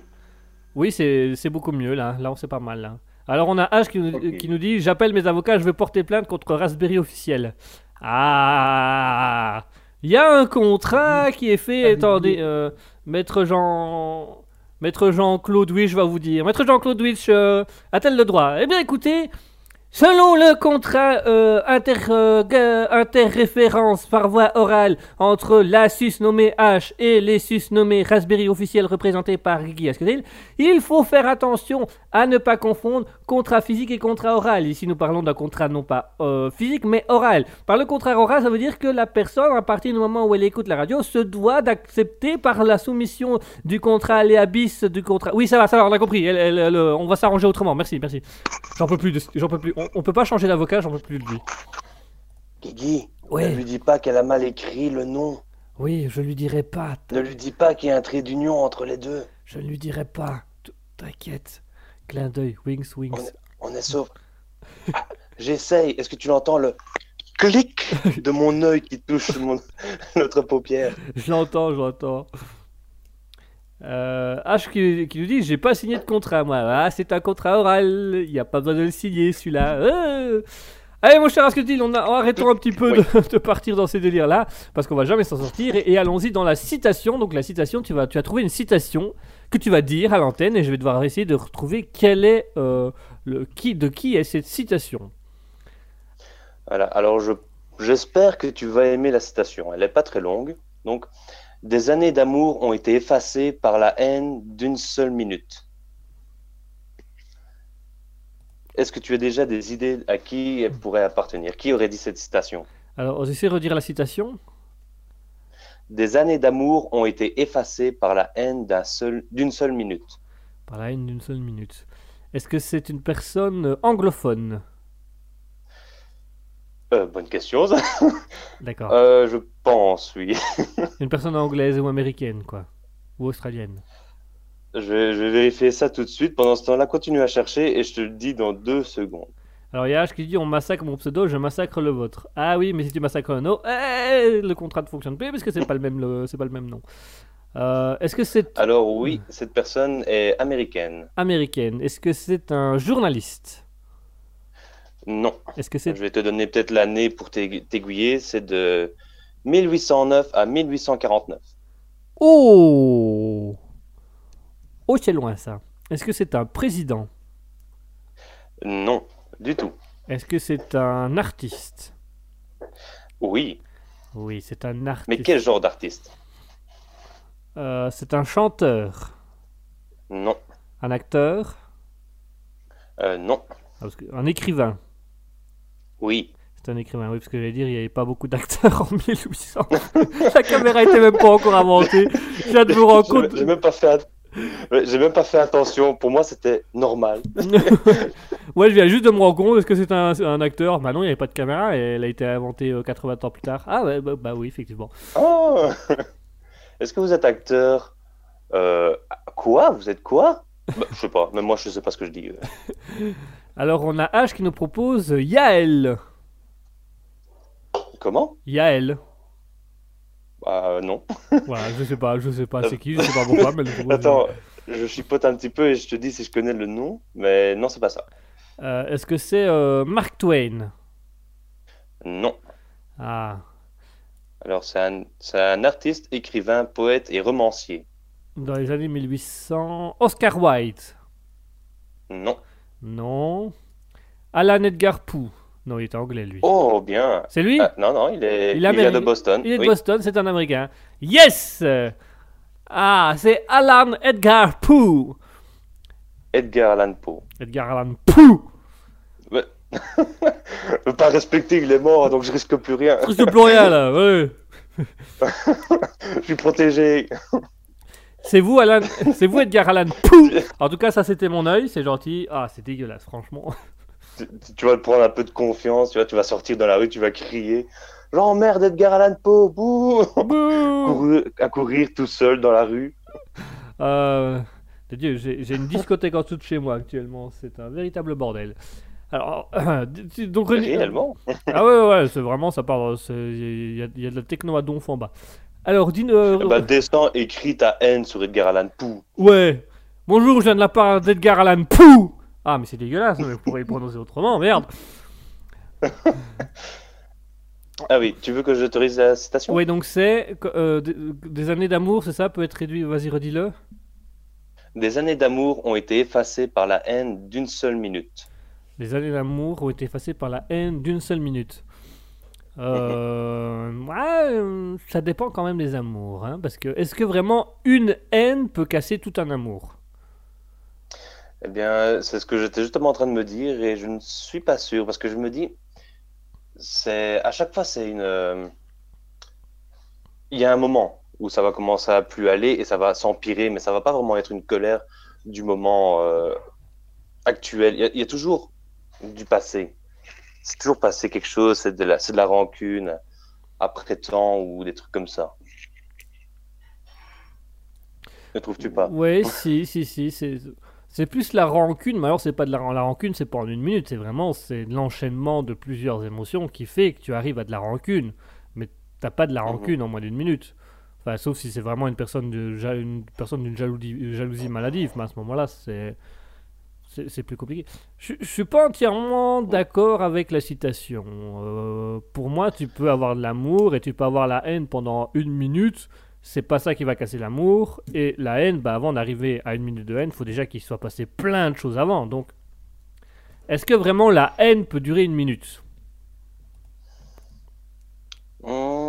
Oui, c'est c'est beaucoup mieux là. Là, on sait pas mal. Là. Alors, on a H qui nous, qui nous dit J'appelle mes avocats, je vais porter plainte contre Raspberry officiel. Ah Il y a un contrat qui est fait. Attendez, euh, Maître Jean. Maître Jean-Claude Witch va vous dire. Maître Jean-Claude Witch euh, a-t-elle le droit? Eh bien, écoutez. Selon le contrat euh, inter, euh, interréférence par voie orale entre la sus nommée H et les sus nommés Raspberry officiel représentés par Guy Asketil, il faut faire attention à ne pas confondre contrat physique et contrat oral. Ici, nous parlons d'un contrat non pas euh, physique, mais oral. Par le contrat oral, ça veut dire que la personne, à partir du moment où elle écoute la radio, se doit d'accepter par la soumission du contrat aléabis du contrat. Oui, ça va, ça va, on a compris. On va s'arranger autrement. Merci, merci. J'en peux plus. J'en peux plus. On, on peut pas changer d'avocat. J'en peux plus de lui. Guigui, Ouais. ne lui dis pas qu'elle a mal écrit le nom. Oui, je lui dirai pas. Ne lui dis pas qu'il y a un trait d'union entre les deux. Je ne lui dirai pas. T'inquiète. Clin d'œil. Wings, wings. On est sauf. Ah, J'essaye. Est-ce que tu l'entends le clic de mon œil qui touche mon... notre paupière? Je l'entends, je l'entends. Euh, H qui, qui nous dit J'ai pas signé de contrat, moi. Ah, c'est un contrat oral. Il n'y a pas besoin de le signer, celui-là. Euh. Allez, mon cher Asketil, on, a- arrêtons un petit peu de, de partir dans ces délires-là, parce qu'on va jamais s'en sortir. Et, et allons-y dans la citation. Donc, la citation, tu vas, tu as trouvé une citation que tu vas dire à l'antenne, et je vais devoir essayer de retrouver quelle est, euh, le, qui, de qui est cette citation. Voilà. Alors, je... j'espère que tu vas aimer la citation. Elle n'est pas très longue. Donc, des années d'amour ont été effacées par la haine d'une seule minute. Est-ce que tu as déjà des idées à qui elle pourrait appartenir? Qui aurait dit cette citation? Alors, j'essaie de redire la citation. Des années d'amour ont été effacées par la haine d'un seul, d'une seule minute. Par la haine d'une seule minute. Est-ce que c'est une personne anglophone? Euh, bonne question. D'accord. Euh, je pense, oui. Une personne anglaise ou américaine, quoi. Ou australienne. Je vais, je vais vérifier ça tout de suite. Pendant ce temps-là, continue à chercher et je te le dis dans deux secondes. Alors, il y a H qui dit on massacre mon pseudo, je massacre le vôtre. Ah oui, mais si tu massacres un autre, eh, le contrat ne fonctionne plus parce que c'est pas le même, le- c'est pas le même nom. Euh, Est-ce que c'est Alors oui, cette personne est américaine. américaine Est-ce que c'est un journaliste? Non, Est-ce que c'est je vais te donner peut-être l'année pour t'aiguiller. C'est de 1809 à 1849. Oh. Oh, c'est loin ça. Est-ce que c'est un président? Non, du tout. Est-ce que c'est un artiste? Oui, Oui, c'est un artiste. mais quel genre d'artiste? Euh, c'est un chanteur. Non, Un acteur? Euh, non, Ah, Un écrivain oui. C'est un écrivain, oui, parce que j'allais dire, il n'y avait pas beaucoup d'acteurs en 1800. La caméra était même pas encore inventée. Je viens de vous rendre J'ai compte. j'ai même pas fait. att- Ouais, J'ai même pas fait attention. Pour moi, c'était normal. ouais, je viens juste de me rendre compte. Est-ce que c'est un, un acteur Bah non, il n'y avait pas de caméra et elle a été inventée euh, 80 ans plus tard. Ah, ouais, bah, bah oui, effectivement. Oh Est-ce que vous êtes acteur euh, Quoi? Vous êtes quoi? Bah, Je sais pas. Même moi, je sais pas ce que je dis. Alors, on a H qui nous propose Yael. Comment? Yael. Bah, non. Voilà, je sais pas, je sais pas c'est qui, je sais pas pourquoi, mais propose- Attends, je chipote un petit peu et je te dis si je connais le nom. Mais non, c'est pas ça. Euh, Est-ce que c'est euh, Mark Twain? Non. Ah, Alors, c'est un, un artiste, écrivain, poète et romancier. dans les années 1800. Oscar Wilde. Non. Non. Alan Edgar Poe. Non, il était anglais, lui. Oh, bien. C'est lui Ah, non, non, il est, Il il est vient de. Boston. Il est de oui. Boston, c'est un Américain. Yes Ah, c'est Alan Edgar Poe. Edgar Allan Poe. Edgar Allan Poe. Je veux pas respecter, il est mort, donc je risque plus rien. Truc de plus rien, là, ouais. Je suis protégé. C'est vous, Alan... c'est vous, Edgar Allan Poe. En tout cas, ça, c'était mon œil, c'est gentil. Ah, c'est dégueulasse, franchement. Tu, tu vas te prendre un peu de confiance, tu vois, tu vas sortir dans la rue, tu vas crier J'emmerde Edgar Allan Poe, bouh Bouh À courir tout seul dans la rue. Euh, Dieu, j'ai une discothèque en dessous de chez moi actuellement. C'est un véritable bordel. Alors, donc Réellement Ah ouais, ouais, ouais, c'est vraiment, ça part. Il y, y a de la techno à donf en bas. Alors, dis euh, Bah, descends, écris ta haine sur Edgar Allan Poe. Ouais. Bonjour, je viens de la part d'Edgar Allan Poe. Ah, mais c'est dégueulasse, mais vous pourriez le prononcer autrement, merde. Ah oui, tu veux que j'autorise la citation? Ouais, donc c'est euh, des, des années d'amour, c'est ça Peut être réduit. Vas-y, redis-le. Des années d'amour ont été effacées par la haine d'une seule minute. Les années d'amour ont été effacées par la haine d'une seule minute. Euh, ouais, ça dépend quand même des amours. Hein, parce que est-ce que vraiment une haine peut casser tout un amour? Eh bien, c'est ce que j'étais justement en train de me dire et je ne suis pas sûr parce que je me dis, c'est à chaque fois c'est une, euh, il y a un moment où ça va commencer à plus aller et ça va s'empirer, mais ça va pas vraiment être une colère du moment euh, actuel. Il y a toujours du passé. C'est toujours passé quelque chose, c'est de la, c'est de la rancune après temps ou des trucs comme ça. Ne trouves-tu pas? Ouais, si, si, si. C'est, c'est plus la rancune, mais alors c'est pas de la, la rancune, c'est pas en une minute, c'est vraiment c'est l'enchaînement de plusieurs émotions qui fait que tu arrives à de la rancune. Mais t'as pas de la Mhm. rancune en moins d'une minute. Enfin, sauf si c'est vraiment une personne, de, ja- une personne d'une jalousie, jalousie maladive, mais à ce moment-là, c'est, c'est plus compliqué. Je, je suis pas entièrement d'accord avec la citation. Euh, pour moi, tu peux avoir de l'amour et tu peux avoir la haine pendant une minute c'est pas ça qui va casser l'amour. Et la haine, bah, avant d'arriver à une minute de haine, il faut déjà qu'il soit passé plein de choses avant. Donc, est-ce que vraiment la haine peut durer une minute? Hmm,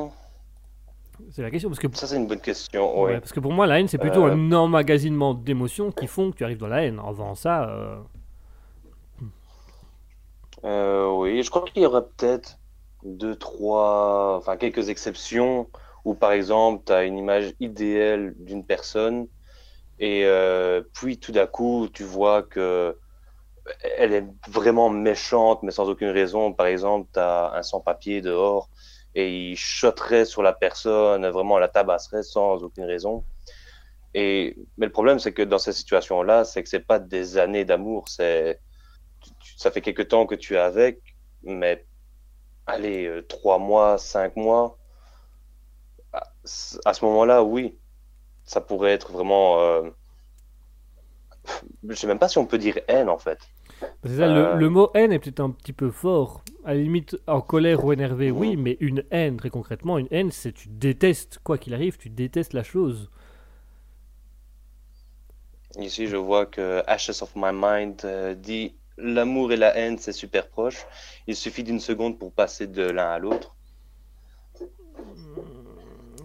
C'est la question. Parce que, ça c'est une bonne question. ouais, ouais. parce que pour moi, la haine, c'est plutôt Euh. un emmagasinement d'émotions qui font que tu arrives dans la haine. Avant ça, euh, Euh, oui, je crois qu'il y aura peut-être deux, trois, enfin quelques exceptions où par exemple tu as une image idéale d'une personne et euh, puis tout d'un coup tu vois que elle est vraiment méchante, mais sans aucune raison. Par exemple, tu as un sans-papier dehors et il shotterait sur la personne, vraiment la tabasserait sans aucune raison. Et, mais le problème, c'est que dans ces situations-là, c'est que c'est pas des années d'amour, c'est ça fait quelque temps que tu es avec, mais allez, euh, trois mois, cinq mois, à, à ce moment-là, oui, ça pourrait être vraiment. euh, je sais même pas si on peut dire haine en fait. C'est ça, le, Euh. le mot haine est peut-être un petit peu fort. À la limite, en colère ou énervé, oui, mais une haine, très concrètement, une haine, c'est tu détestes, quoi qu'il arrive, tu détestes la chose. Ici, je vois que Ashes of My Mind euh, dit l'amour et la haine, c'est super proche. Il suffit d'une seconde pour passer de l'un à l'autre.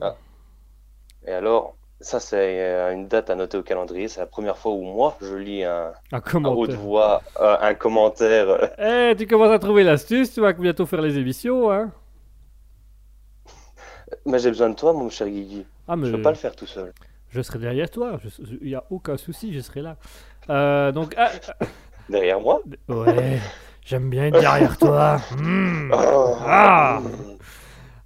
Ah. Et alors, ça, c'est euh, une date à noter au calendrier. C'est la première fois où moi, je lis un, Un à haute commentaire. voix euh, un commentaire. euh, Eh, tu commences à trouver l'astuce, tu vas bientôt faire les émissions, hein Mais j'ai besoin de toi, mon cher Guigui. Ah, mais Je peux pas le faire tout seul. je serai derrière toi, il n'y a aucun souci, je serai là. Euh, donc, ah, Derrière moi? Ouais, j'aime bien être derrière toi. Hmm. Oh. Ah.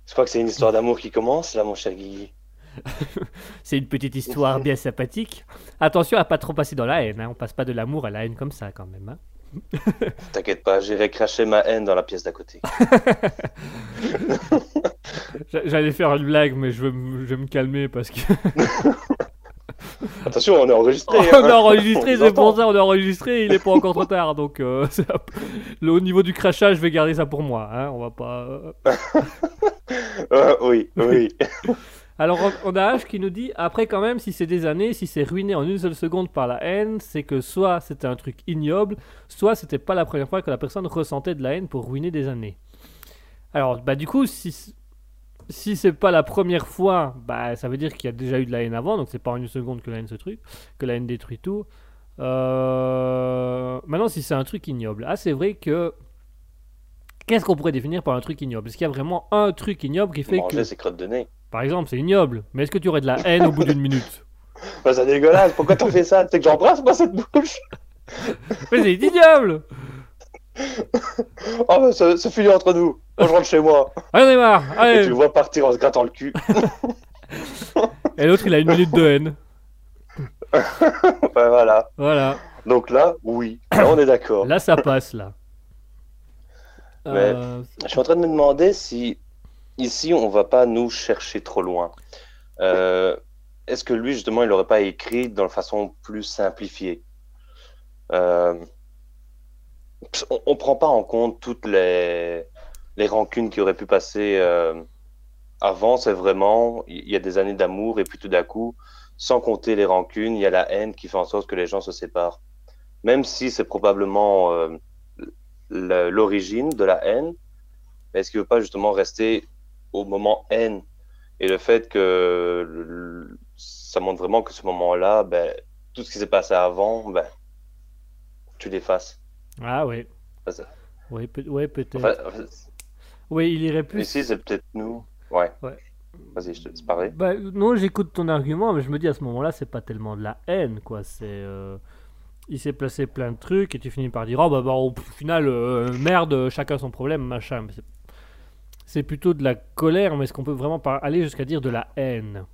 Je crois que c'est une histoire d'amour qui commence, là, mon cher Guigui. C'est une petite histoire bien sympathique. Attention à pas trop passer dans la haine, hein. on passe pas de l'amour à la haine comme ça quand même. hein. T'inquiète pas, j'irai cracher ma haine dans la pièce d'à côté. J'a- J'allais faire une blague, mais je vais, me- je vais me calmer parce que. Attention, on est enregistré. on hein. a enregistré, c'est pour ça, on a enregistré, il est pas encore trop tard. Donc, euh, au niveau du crachage, je vais garder ça pour moi. hein, On va pas. euh. Euh, oui, oui. Alors, on- a H qui nous dit après, quand même, si c'est des années, si c'est ruiné en une seule seconde par la haine, c'est que soit c'était un truc ignoble, soit c'était pas la première fois que la personne ressentait de la haine pour ruiner des années. Alors, bah, du coup, si, si c'est pas la première fois, bah, ça veut dire qu'il y a déjà eu de la haine avant, donc c'est pas en une seconde que la haine se truc, que la haine détruit tout. Euh, Maintenant, si c'est un truc ignoble, ah, c'est vrai que. Qu'est-ce qu'on pourrait définir par un truc ignoble? Est-ce qu'il y a vraiment un truc ignoble qui fait que. Manger ses crottes de nez. Par exemple, c'est ignoble, mais est-ce que tu aurais de la haine au bout d'une minute Bah, c'est dégueulasse, pourquoi t'en fais ça? C'est que j'embrasse moi cette bouche Mais c'est ignoble Oh, bah, ça finit entre nous. Moi, je rentre chez moi. Allez, on est marre Et tu Allez le vois partir en se grattant le cul. Et l'autre, il a une minute de haine. Bah, voilà. Voilà. Donc là, oui. Là, on est d'accord. Là, ça passe, là. Mais- Euh, Je suis en train de me demander si ici on va pas nous chercher trop loin. Euh, Est-ce que lui justement il n'aurait pas écrit la façon plus simplifiée? Euh, On, on prend pas en compte toutes les les rancunes qui auraient pu passer euh, avant. C'est vraiment il y a des années d'amour et puis tout d'un coup, sans compter les rancunes, il y a la haine qui fait en sorte que les gens se séparent. Même si c'est probablement l'origine de la haine, est-ce qu'il ne veut pas justement rester au moment haine Et le fait que le- ça montre vraiment que ce moment-là, ben, tout ce qui s'est passé avant, ben, tu l'effaces. Ah, oui. Oui, peut- ouais, peut-être. Enfin, enfin, Oui, il irait plus. ici, c'est peut-être nous. Ouais. Ouais. Vas-y, je te laisse parler. Bah, non, j'écoute ton argument, mais je me dis à ce moment-là, c'est pas tellement de la haine, quoi. C'est. euh, Il s'est placé plein de trucs et tu finis par dire, oh bah, bah au final, euh, merde, chacun son problème, machin. Mais c'est- plutôt de la colère, mais est-ce qu'on peut vraiment aller jusqu'à dire de la haine?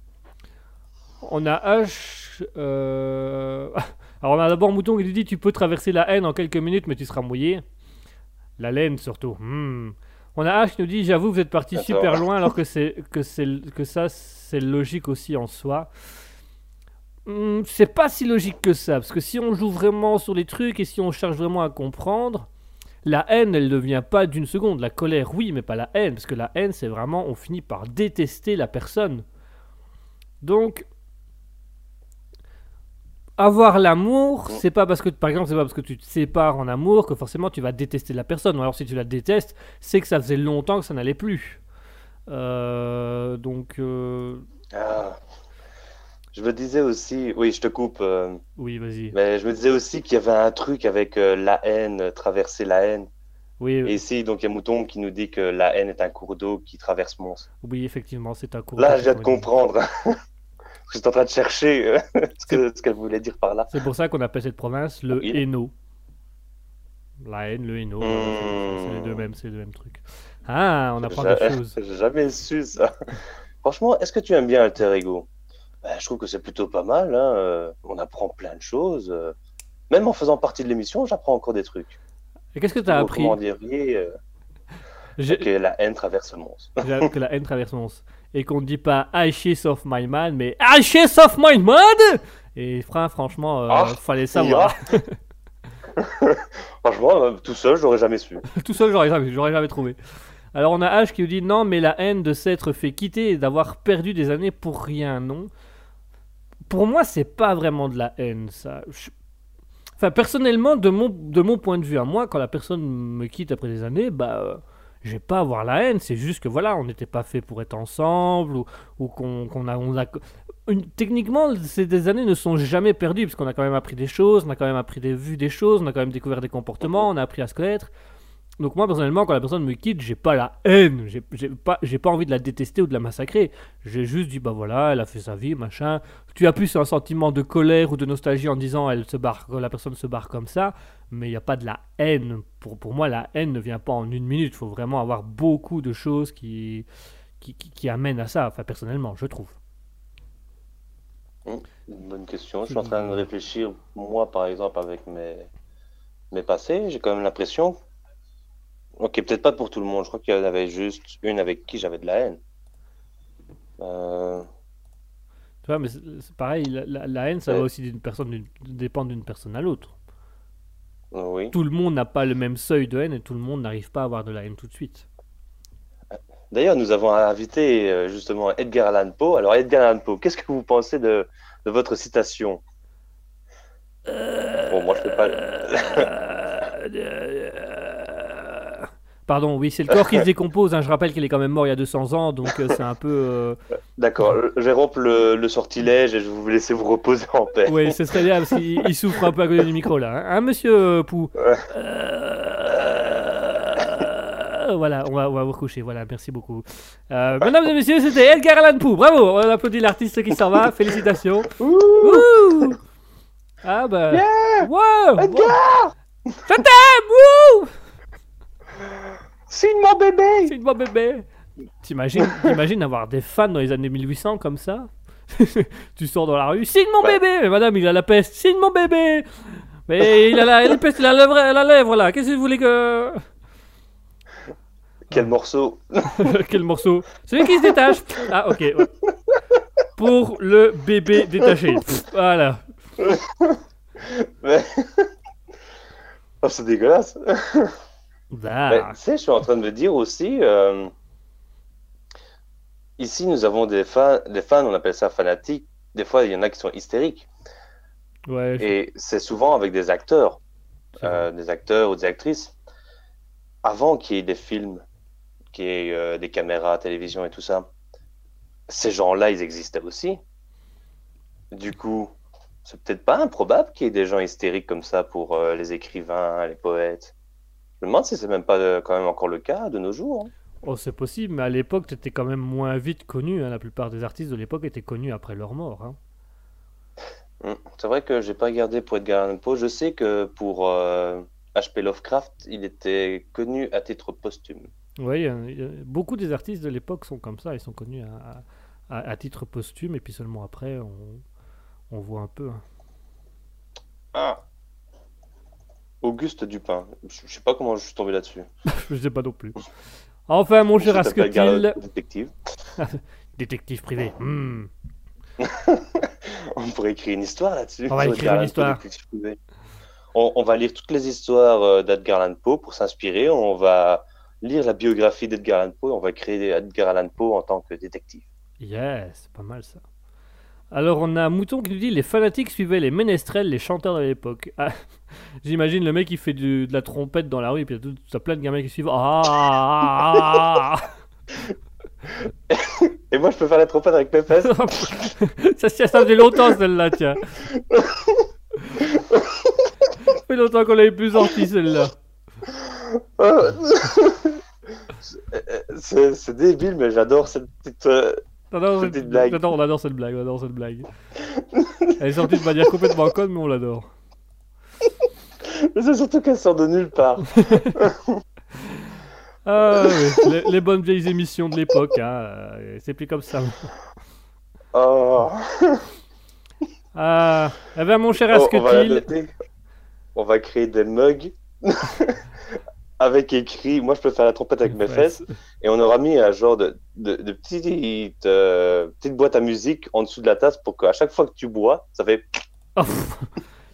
On a H. euh, Alors, on a d'abord Mouton qui nous dit Tu peux traverser la haine en quelques minutes, mais tu seras mouillé. La laine surtout. Hmm. On a H qui nous dit J'avoue, vous êtes parti super loin, alors que, c'est, que, c'est, que ça, c'est logique aussi en soi. Hmm, c'est pas si logique que ça, parce que si on joue vraiment sur les trucs et si on cherche vraiment à comprendre, la haine, elle ne vient pas d'une seconde. La colère, oui, mais pas la haine, parce que la haine, c'est vraiment, on finit par détester la personne. Donc, avoir l'amour, c'est pas parce que, par exemple, c'est pas parce que tu te sépares en amour que forcément tu vas détester la personne. Ou alors si tu la détestes, c'est que ça faisait longtemps que ça n'allait plus. Euh, donc, euh, Ah. Je me disais aussi, oui, je te coupe, euh, oui, vas-y. mais je me disais aussi qu'il y avait un truc avec euh, la haine, euh, traverser la haine. Oui, Et ici, donc, il y a Mouton qui nous dit que la haine est un cours d'eau qui traverse Mons. oui, effectivement, c'est un cours. Là, je viens de comprendre. J'étais en train de chercher euh, ce que- ce qu'elle voulait dire par là. C'est pour ça qu'on appelle cette province le Oui. Hainaut. La haine, le Mmh. c'est c'est les deux mêmes, c'est les deux mêmes trucs. Ah, on apprend J'a- quelque chose. J'ai jamais su ça. Franchement, est-ce que tu aimes bien Alter Ego? Ben, Je trouve que c'est plutôt pas mal. hein, euh, On apprend plein de choses. euh. Même en faisant partie de l'émission, j'apprends encore des trucs. Et qu'est-ce que t'as Vous appris recommanderiez, euh, J'ai- que la haine traverse le monde. Que la haine traverse le monde. Et qu'on ne dit pas Ashes of my man, mais Ashes of my man Et fra- franchement, euh, Ah, fallait savoir. Franchement, euh, tout seul, j'aurais jamais su. Tout seul, j'aurais jamais, j'aurais jamais trouvé. Alors on a H qui nous dit non, mais la haine de s'être fait quitter et d'avoir perdu des années pour rien, non. Pour moi, c'est pas vraiment de la haine, ça. Enfin, personnellement, de mon, de mon point de vue à moi, quand la personne me quitte après des années, bah, euh, je vais pas avoir la haine. C'est juste que voilà, on n'était pas fait pour être ensemble ou, ou qu'on a, techniquement, ces années ne sont jamais perdues parce qu'on a quand même appris des choses, on a quand même appris des vues des choses, on a quand même découvert des comportements, on a appris à se connaître. Donc moi personnellement, quand la personne me quitte, j'ai pas la haine, j'ai pas, j'ai pas envie de la détester ou de la massacrer. J'ai juste dit bah voilà, elle a fait sa vie, machin. Tu as plus un sentiment de colère ou de nostalgie en disant elle se barre, la personne se barre comme ça, mais il n'y a pas de la haine. Pour, pour moi, la haine ne vient pas en une minute. Il faut vraiment avoir beaucoup de choses qui, qui, qui, qui amènent à ça. Enfin personnellement, je trouve. Une bonne question. Je suis en train de réfléchir, moi, par exemple, avec mes, mes passés. J'ai quand même l'impression. Ok, peut-être pas pour tout le monde. Je crois qu'il y en avait juste une avec qui j'avais de la haine. Euh, Tu vois, mais c'est pareil, la, la- la haine, ça Ouais. va aussi d'une personne, dépendre d'une personne à l'autre. oui. Tout le monde n'a pas le même seuil de haine et tout le monde n'arrive pas à avoir de la haine tout de suite. D'ailleurs, nous avons invité euh, justement Edgar Allan Poe. Alors, Edgar Allan Poe, qu'est-ce que vous pensez de, de votre citation? Bon, moi, je fais pas. Pardon, oui, c'est le corps qui se décompose. hein. Je rappelle qu'il est quand même mort il y a 200 ans, donc euh, c'est un peu. euh, D'accord, je vais rompre le, le sortilège et je vais vous laisser vous reposer en paix. Oui, ce serait bien parce qu'il il souffre un peu à côté du micro là. Hein, Hein, monsieur euh, Pou? Ouais. Euh, Voilà, on va, on va vous recoucher. Voilà, merci beaucoup. Euh, mesdames et messieurs, c'était Edgar Allan Poe. Bravo, on applaudit l'artiste qui s'en va. Félicitations. Ouh. Ah bah. Wow. Edgar Je t'aime. Signe mon bébé C'est bonne bébé. T'imagines, t'imagines avoir des fans dans les années 1800 comme ça Tu sors dans la rue, signe mon Ouais. bébé Mais madame, il a la peste, signe mon bébé Mais il a la, il a la peste, il a la lèvre, la lèvre là. Qu'est-ce que vous voulez que. Quel morceau Quel morceau Celui qui se détache Ah, ok. ouais. Pour le bébé détaché. Voilà. Mais- Oh, c'est dégueulasse. Ah. Mais, tu sais, je suis en train de me dire aussi. euh, Ici, nous avons des fans, des fans, on appelle ça fanatiques. Des fois, il y en a qui sont hystériques. Ouais, Et c'est souvent avec des acteurs, euh, des acteurs ou des actrices. Avant qu'il y ait des films, qu'il y ait euh, des caméras, télévision et tout ça, ces gens-là, ils existaient aussi. Du coup, c'est peut-être pas improbable qu'il y ait des gens hystériques comme ça pour les écrivains, les poètes. Je me demande si c'est même pas euh, quand même encore le cas de nos jours. hein. Oh, c'est possible, mais à l'époque, t'étais quand même moins vite connu. hein. La plupart des artistes de l'époque étaient connus après leur mort. hein. Mm. C'est vrai que j'ai pas regardé pour Edgar Allan Poe. Je sais que pour euh, H.P. Lovecraft, il était connu à titre posthume. Oui, beaucoup des artistes de l'époque sont comme ça, ils sont connus à, à- à titre posthume, et puis seulement après, on, on voit un peu. Ah. Auguste Dupin. Je sais pas comment je suis tombé là-dessus. Je sais pas non plus. Enfin, mon cher Asketil, Détective. détective privé. hmm. On pourrait écrire une histoire là-dessus. On va écrire une histoire. on va lire toutes les histoires euh, d'Edgar Allan Poe pour s'inspirer. On va lire la biographie d'Edgar Allan Poe. On va créer Edgar Allan Poe en tant que détective. Yes, c'est pas mal ça. Alors, on a Mouton qui nous dit les fanatiques suivaient les ménestrels, les chanteurs de l'époque. Ah, J'imagine le mec qui fait du- de la trompette dans la rue, et puis il y a tout, tout- plein de gamins qui suivent. Ah, ah, ah, Et moi, je peux faire la trompette avec mes fesses. ah. ça, ça, ça fait longtemps celle-là, tiens. Ça fait longtemps qu'on l'avait plus sorti celle-là. Euh, C'est c'est débile, mais j'adore cette petite. euh, Non, non, blague. j'adore- on adore cette blague, on adore cette blague. Elle est sortie de manière complètement conne, mais on l'adore. Mais c'est surtout qu'elle sort de nulle part. Ah, ouais, les, les bonnes vieilles émissions de l'époque, hein, euh, c'est plus comme ça. Oh. Ah, eh ben mon cher Oh, Asketil. On va créer des mugs avec écrit. Moi, je peux faire la trompette avec mes Ouais, fesses. Et on aura mis un genre de, de, de petite, euh, petite boîte à musique en dessous de la tasse pour qu'à chaque fois que tu bois, ça fait. Oh,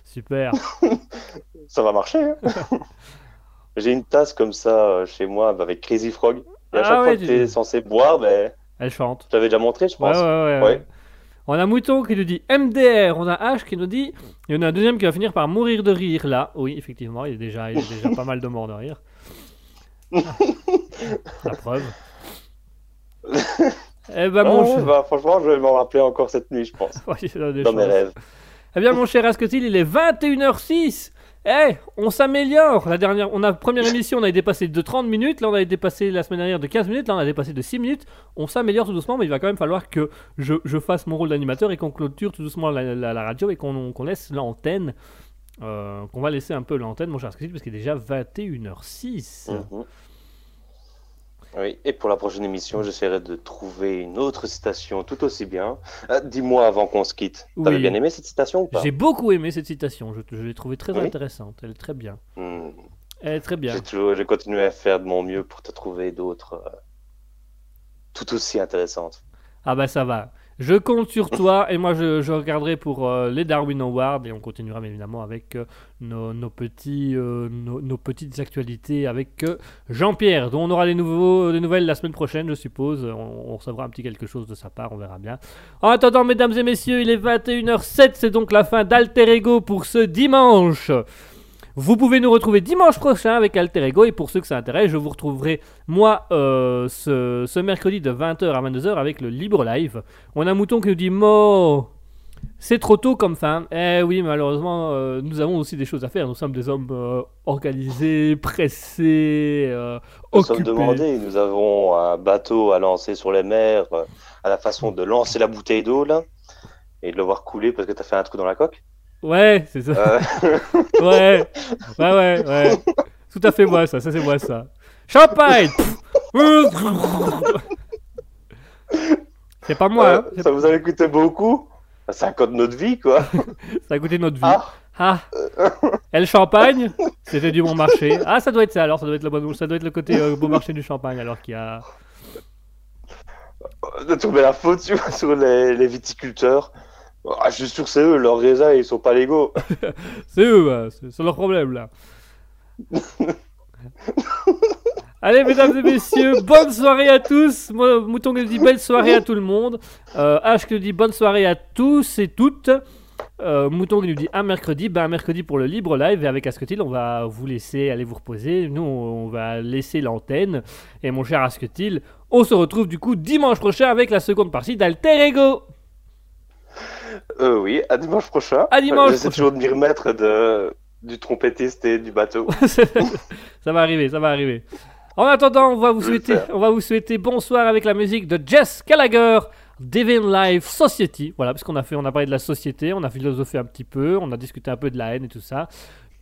super. Ça va marcher. hein. J'ai une tasse comme ça euh, chez moi avec Crazy Frog. Et à Ah chaque ouais, fois que tu- es censé boire, ben, Elle chante. je t'avais déjà montré, je pense. ouais. On a Mouton qui nous dit MDR, on a H qui nous dit. Il y en a un deuxième qui va finir par mourir de rire là. Oui, effectivement, il y a déjà, il y a déjà pas mal de morts de rire. La preuve. Eh ben, mon cher. bah, franchement, je vais m'en rappeler encore cette nuit, je pense. Ouais, Dans mes rêves. Eh bien, mon cher Asketil, il est 21h06. Eh, on s'améliore. La dernière, on a première émission, on avait dépassé de 30 minutes. Là, on avait dépassé la semaine dernière de 15 minutes. Là, on a dépassé de 6 minutes. On s'améliore tout doucement, mais il va quand même falloir que je, je fasse mon rôle d'animateur et qu'on clôture tout doucement la, la- la radio et qu'on qu'on laisse l'antenne. Euh, qu'on va laisser un peu l'antenne, mon cher Asketil, parce qu'il est déjà 21h06. Mhm. Oui, et pour la prochaine émission, j'essaierai de trouver une autre citation tout aussi bien. Euh, Dis-moi avant qu'on se quitte, t'avais Oui. bien aimé cette citation ou pas? J'ai beaucoup aimé cette citation. Je, je l'ai trouvée très Oui. intéressante. Elle est très bien. Hmm, Elle est très bien. J'ai continué à faire de mon mieux pour te trouver d'autres euh, tout aussi intéressantes. Ah bah ça va. Je compte sur toi et moi je, regarderai pour euh, les Darwin Awards et on continuera bien évidemment avec euh, nos, petits, euh, nos, petites actualités avec Jean-Pierre dont on aura des, nouveaux, des nouvelles la semaine prochaine je suppose. On, on recevra un petit quelque chose de sa part, on verra bien. En attendant mesdames et messieurs, il est 21h07, c'est donc la fin d'Alter Ego pour ce dimanche. Vous pouvez nous retrouver dimanche prochain avec Alter Ego et pour ceux que ça intéresse, je vous retrouverai moi euh, ce, ce mercredi de 20h à 22h avec le Libre Live. On a un mouton qui nous dit Mo, c'est trop tôt comme fin. Eh oui, malheureusement, euh, nous avons aussi des choses à faire. Nous sommes des hommes euh, organisés, pressés, euh, Nous sommes occupés. demandés, nous avons un bateau à lancer sur les mers à la façon de lancer la bouteille d'eau là et de le voir couler parce que t'as fait un trou dans la coque. Ouais, c'est ça. Euh, Ouais, ouais, ouais, ouais. Tout à fait moi ça, ça c'est moi ça. Champagne C'est pas moi, hein. ça vous avait coûté beaucoup? Code de notre vie quoi. ça a coûté notre vie. Ah, Ah Et le champagne C'était du bon marché. Ah, ça doit être ça alors, ça doit être le, bon, ça doit être le côté euh, bon marché du champagne alors qu'il y a. de trouver la faute sur, sur les, les viticulteurs. Ah, je suis sûr que c'est eux, leurs raisins ils sont pas légaux. C'est eux, c'est c'est leur problème là. Allez, mesdames et messieurs, bonne soirée à tous. Moi, Mouton qui dit belle soirée à tout le monde. Euh, H qui nous dit bonne soirée à tous et toutes. Euh, Mouton qui nous dit un mercredi, ben un mercredi pour le libre live et avec Asketil, on va vous laisser aller vous reposer. Nous, on va laisser l'antenne. Et mon cher Asketil, on se retrouve du coup dimanche prochain avec la seconde partie d'Alter Ego. Euh, oui, à dimanche prochain. À dimanche J'essaie prochain. toujours de m'y remettre de, du trompettiste et du bateau. ça va arriver, ça va arriver. En attendant, on va vous souhaiter, on va vous souhaiter bonsoir avec la musique de Jess Gallagher, Divine Life Society. Voilà, parce qu'on a fait, on a parlé de la société, on a philosophé un petit peu, on a discuté un peu de la haine et tout ça.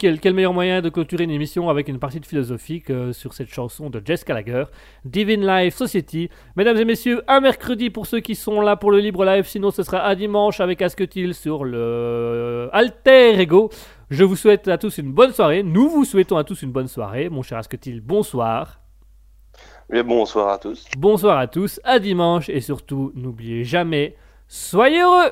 Quel, quel meilleur moyen de clôturer une émission avec une partie de philosophique euh, sur cette chanson de Jess Gallagher, Divine Life Society. Mesdames et messieurs, un mercredi pour ceux qui sont là pour le libre live, sinon ce sera à dimanche avec Asketil sur le Alter Ego. Je vous souhaite à tous une bonne soirée. Nous vous souhaitons à tous une bonne soirée. Mon cher Asketil, bonsoir. Mais bonsoir à tous. Bonsoir à tous, à dimanche et surtout, n'oubliez jamais, soyez heureux